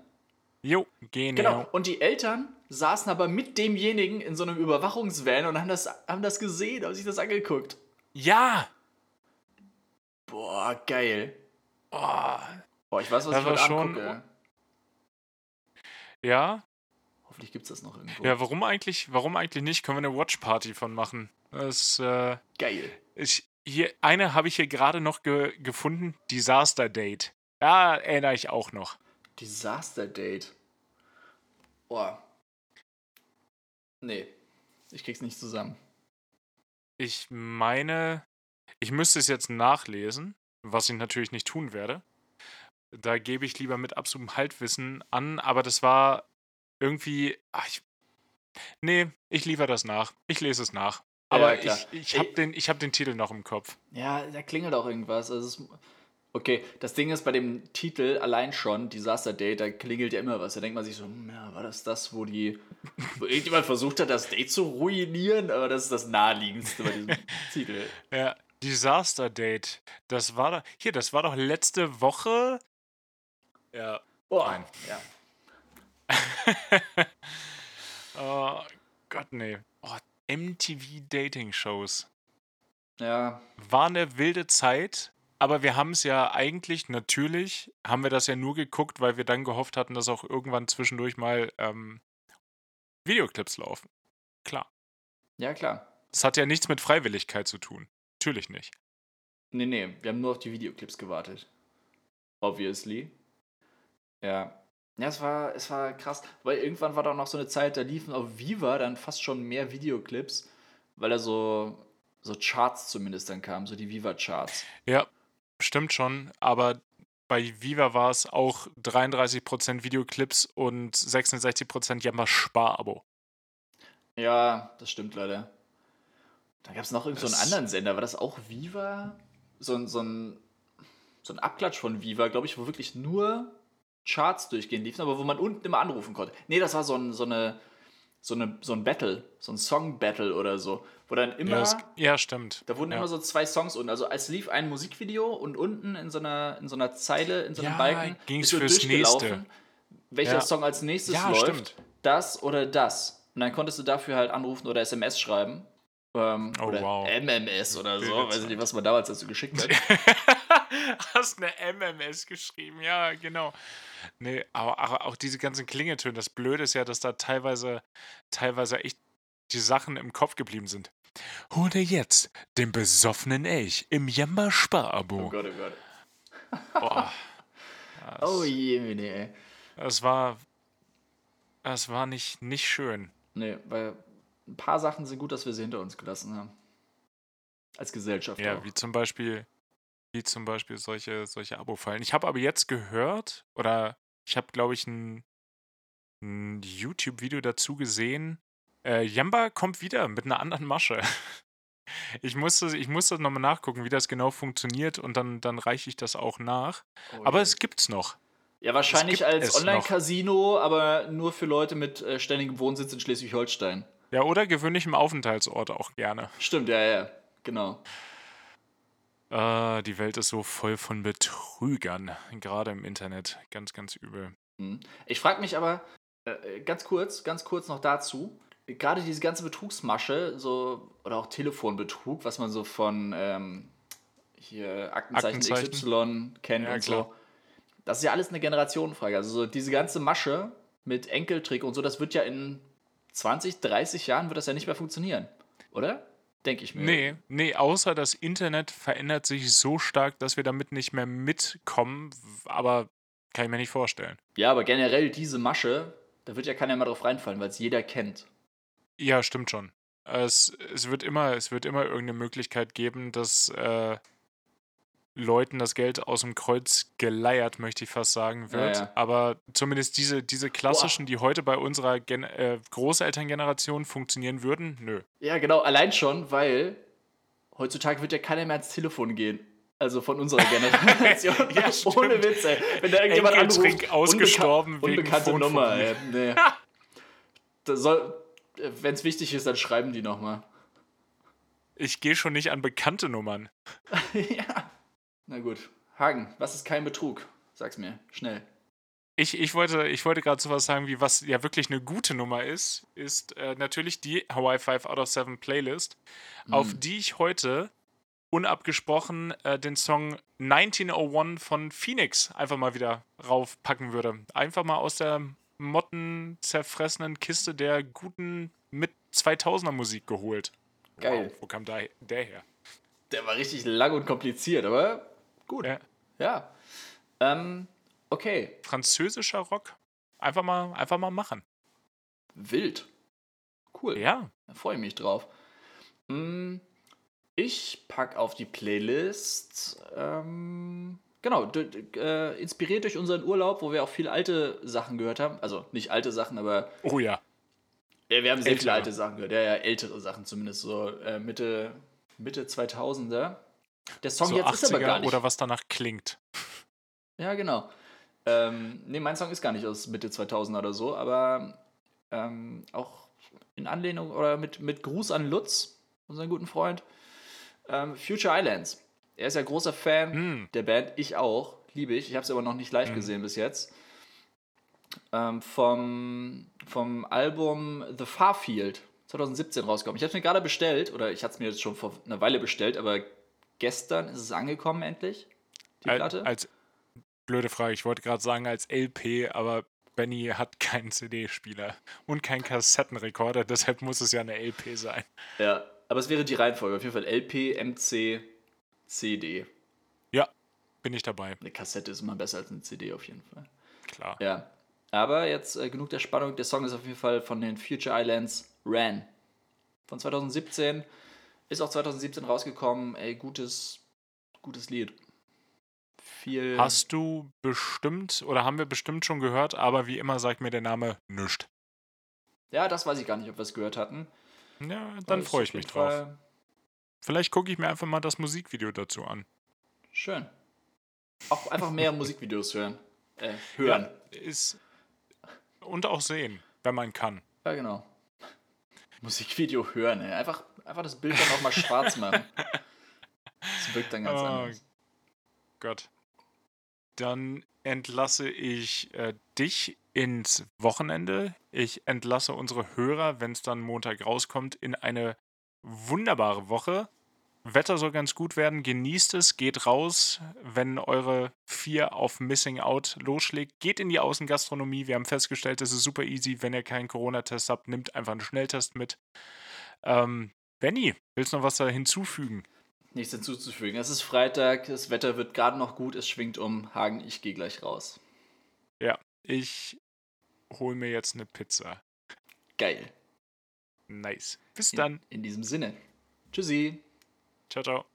Jo, genial. Genau. Und die Eltern saßen aber mit demjenigen in so einem Überwachungsvan und haben das, haben das gesehen, haben sich das angeguckt. Ja. Boah, geil. Oh, Boah, ich weiß, was Das ich heute schon- angucke. ja. Hoffentlich gibt's das noch irgendwo. Ja, warum eigentlich, warum eigentlich nicht? Können wir eine Watch-Party von machen? Das, äh, Geil. ich, hier, eine habe ich hier gerade noch ge gefunden. Disaster Date. Ja, erinnere ich auch noch. Disaster Date. Boah. Nee. Ich krieg's nicht zusammen. Ich meine, ich müsste es jetzt nachlesen, was ich natürlich nicht tun werde. Da gebe ich lieber mit absolutem Halbwissen an, aber das war irgendwie. Ach, ich, nee, ich liefere das nach. Ich lese es nach. Aber klar. ich, ich habe den, ich hab den Titel noch im Kopf. Ja, da klingelt auch irgendwas. Also es, okay, das Ding ist bei dem Titel allein schon, Disaster Date, da klingelt ja immer was. Da denkt man sich so, hm, ja, war das das, wo die, wo irgendjemand versucht hat, das Date zu ruinieren? Aber das ist das naheliegendste bei diesem Titel. Ja, Disaster Date. Das war doch. Hier, das war doch letzte Woche. Ja. Oh, Nein. ja. oh Gott, nee. Oh, MTV Dating Shows. Ja, War eine wilde Zeit, aber wir haben es ja eigentlich, natürlich, haben wir das ja nur geguckt, weil wir dann gehofft hatten, dass auch irgendwann zwischendurch mal ähm, Videoclips laufen. Klar. ja, klar. Das hat ja nichts mit Freiwilligkeit zu tun. Natürlich nicht. Nee, nee, wir haben nur auf die Videoclips gewartet. Obviously. Ja. Ja, es war, es war krass. Weil irgendwann war da noch so eine Zeit, da liefen auf Viva dann fast schon mehr Videoclips, weil da so, so Charts zumindest dann kamen, so die Viva-Charts. Ja, stimmt schon, aber bei Viva war es auch 33% Videoclips und 66% Jammer Sparabo. Ja, das stimmt leider. Da gab es noch irgendeinen so einen anderen Sender, war das auch Viva? So ein, so ein, so ein Abklatsch von Viva, glaube ich, wo wirklich nur Charts durchgehend liefen, aber wo man unten immer anrufen konnte. Nee, das war so ein, so eine, so eine, so ein Battle, so ein Song-Battle oder so, wo dann immer, Ja, das, ja, stimmt. da wurden ja. immer so zwei Songs unten. Also es lief ein Musikvideo und unten in so einer, in so einer Zeile, in so einem Ja, Balken, ging's ist fürs Nächste. welcher Ja. Song als nächstes Ja, läuft, stimmt. das oder das. Und dann konntest du dafür halt anrufen oder SMS schreiben. Ähm, Oh, oder wow. MMS oder so. Weiß ich nicht, was man damals dazu geschickt hat. Hast eine MMS geschrieben, ja, genau. Nee, aber, aber auch diese ganzen Klingeltöne, das Blöde ist ja, dass da teilweise, teilweise echt die Sachen im Kopf geblieben sind. Hol dir jetzt den besoffenen Elch im Jamba Oh Sparabo. Gott, oh Gott. Boah. Das, Oh je, nee, ey. das war, das war nicht, nicht schön. Nee, weil ein paar Sachen sind gut, dass wir sie hinter uns gelassen haben. Als Gesellschaft Ja, auch. wie zum Beispiel, wie zum Beispiel solche, solche Abo-Fallen. Ich habe aber jetzt gehört, oder ich habe, glaube ich, ein, ein YouTube-Video dazu gesehen. Äh, Jamba kommt wieder mit einer anderen Masche. Ich musste, ich musste nochmal nachgucken, wie das genau funktioniert und dann, dann reiche ich das auch nach. Oh Aber je. es gibt's noch. Ja, wahrscheinlich als. Online-Casino, aber nur für Leute mit äh, ständigem Wohnsitz in Schleswig-Holstein. Ja, oder gewöhnlichem Aufenthaltsort auch gerne. Stimmt, ja, ja, genau. Äh, die Welt ist so voll von Betrügern, gerade im Internet. Ganz, ganz übel. Hm. Ich frage mich aber, äh, ganz kurz, ganz kurz noch dazu, gerade diese ganze Betrugsmasche, so, oder auch Telefonbetrug, was man so von ähm, hier Aktenzeichen, Aktenzeichen. XY kennt Ja, und klar. so. Das ist ja alles eine Generationenfrage. Also so diese ganze Masche mit Enkeltrick und so, das wird ja in 20, 30 Jahren wird das ja nicht mehr funktionieren. Oder? Denke ich mir. Nee, nee, außer das Internet verändert sich so stark, dass wir damit nicht mehr mitkommen, aber kann ich mir nicht vorstellen. Ja, aber generell diese Masche, da wird ja keiner mehr drauf reinfallen, weil es jeder kennt. Ja, stimmt schon. Es, es, wird immer, es wird immer irgendeine Möglichkeit geben, dass äh, Leuten das Geld aus dem Kreuz geleiert, möchte ich fast sagen, wird. ja. Aber zumindest diese, diese klassischen, die heute bei unserer Gen äh, Großelterngeneration funktionieren würden, nö. Ja, genau, allein schon, weil heutzutage wird ja keiner mehr ans Telefon gehen. Also von unserer Generation. Ja. Ohne Witz, ey. Wenn da irgendjemand anruft, ausgestorben unbeka wegen unbekannte Phonphobie. Nummer, ey. Nee. Wenn es wichtig ist, dann schreiben die nochmal. Ich gehe schon nicht an bekannte Nummern. ja. Na gut. Hagen, was ist kein Betrug? Sag's mir, schnell. Ich, ich wollte, ich wollte gerade sowas sagen, wie was ja wirklich eine gute Nummer ist, ist äh, natürlich die Hawaii 5 out of 7 Playlist, auf Hm. die ich heute unabgesprochen äh, den Song 1901 von Phoenix einfach mal wieder raufpacken würde. Einfach mal aus der mottenzerfressenen Kiste der guten mit 2000er Musik geholt. Geil. Wow, wo kam da der her? Der war richtig lang und kompliziert, aber gut. Ja. Ja. Ähm, okay. Französischer Rock? Einfach mal, einfach mal machen. Wild. Cool. Ja. Da freue ich mich drauf. Mm, Ich pack auf die Playlist. Ähm, genau, äh, inspiriert durch unseren Urlaub, wo wir auch viele alte Sachen gehört haben. Also nicht alte Sachen, aber Oh ja. ja, wir haben sehr viele Ältere. alte Sachen gehört. Ja, ja, ältere Sachen zumindest, so äh, Mitte, Mitte 2000er. Der Song So jetzt ist aber gar 80er nicht. oder was danach klingt. Ja, genau. Ähm, nee, mein Song ist gar nicht aus Mitte 2000 oder so, aber ähm, auch in Anlehnung oder mit, mit Gruß an Lutz, unseren guten Freund. Ähm, Future Islands. Er ist ja großer Fan Hm. der Band. Ich auch. Liebe ich. Ich habe es aber noch nicht live Mhm. gesehen bis jetzt. Ähm, vom, vom Album The Farfield 2017 rausgekommen. Ich habe es mir gerade bestellt, oder ich hatte es mir jetzt schon vor einer Weile bestellt, aber gestern ist es angekommen endlich, die Al- Platte. Als blöde Frage, ich wollte gerade sagen als LP, aber Benny hat keinen CD-Spieler und keinen Kassettenrekorder, deshalb muss es ja eine LP sein. Ja, aber es wäre die Reihenfolge. Auf jeden Fall LP, MC, CD. Ja, bin ich dabei, Eine Kassette ist immer besser als eine CD auf jeden Fall. klar. Ja. Aber jetzt äh, genug der Spannung. Der Song ist auf jeden Fall von den Future Islands Ran. Von 2017. Ist auch 2017 rausgekommen. Ey, gutes, gutes Lied. Viel. Hast du bestimmt oder haben wir bestimmt schon gehört, aber wie immer sagt mir der Name nischt. Ja, das weiß ich gar nicht, ob wir es gehört hatten. Ja, dann freue ich mich drauf. Fall Vielleicht gucke ich mir einfach mal das Musikvideo dazu an. Schön. Auch einfach mehr Musikvideos hören. Äh, hören. Ja, ist und auch sehen, wenn man kann. Ja, genau. Musikvideo hören, ey. Einfach, einfach das Bild dann auch mal schwarz machen. Das wirkt dann ganz Oh, anders. Gott. Dann entlasse ich äh, dich ins Wochenende. Ich entlasse unsere Hörer, wenn es dann Montag rauskommt, in eine wunderbare Woche. Wetter soll ganz gut werden. Genießt es, geht raus. Wenn eure vier auf Missing Out losschlägt, geht in die Außengastronomie. Wir haben festgestellt, das ist super easy. Wenn ihr keinen Corona-Test habt, nimmt einfach einen Schnelltest mit. Ähm, Benny, willst du noch was da hinzufügen? Nichts hinzuzufügen. Es ist Freitag, das Wetter wird gerade noch gut, es schwingt um. Hagen, ich gehe gleich raus. Ja, ich hole mir jetzt eine Pizza. Geil. Nice. Bis In, dann. in diesem Sinne. Tschüssi. Ciao, ciao.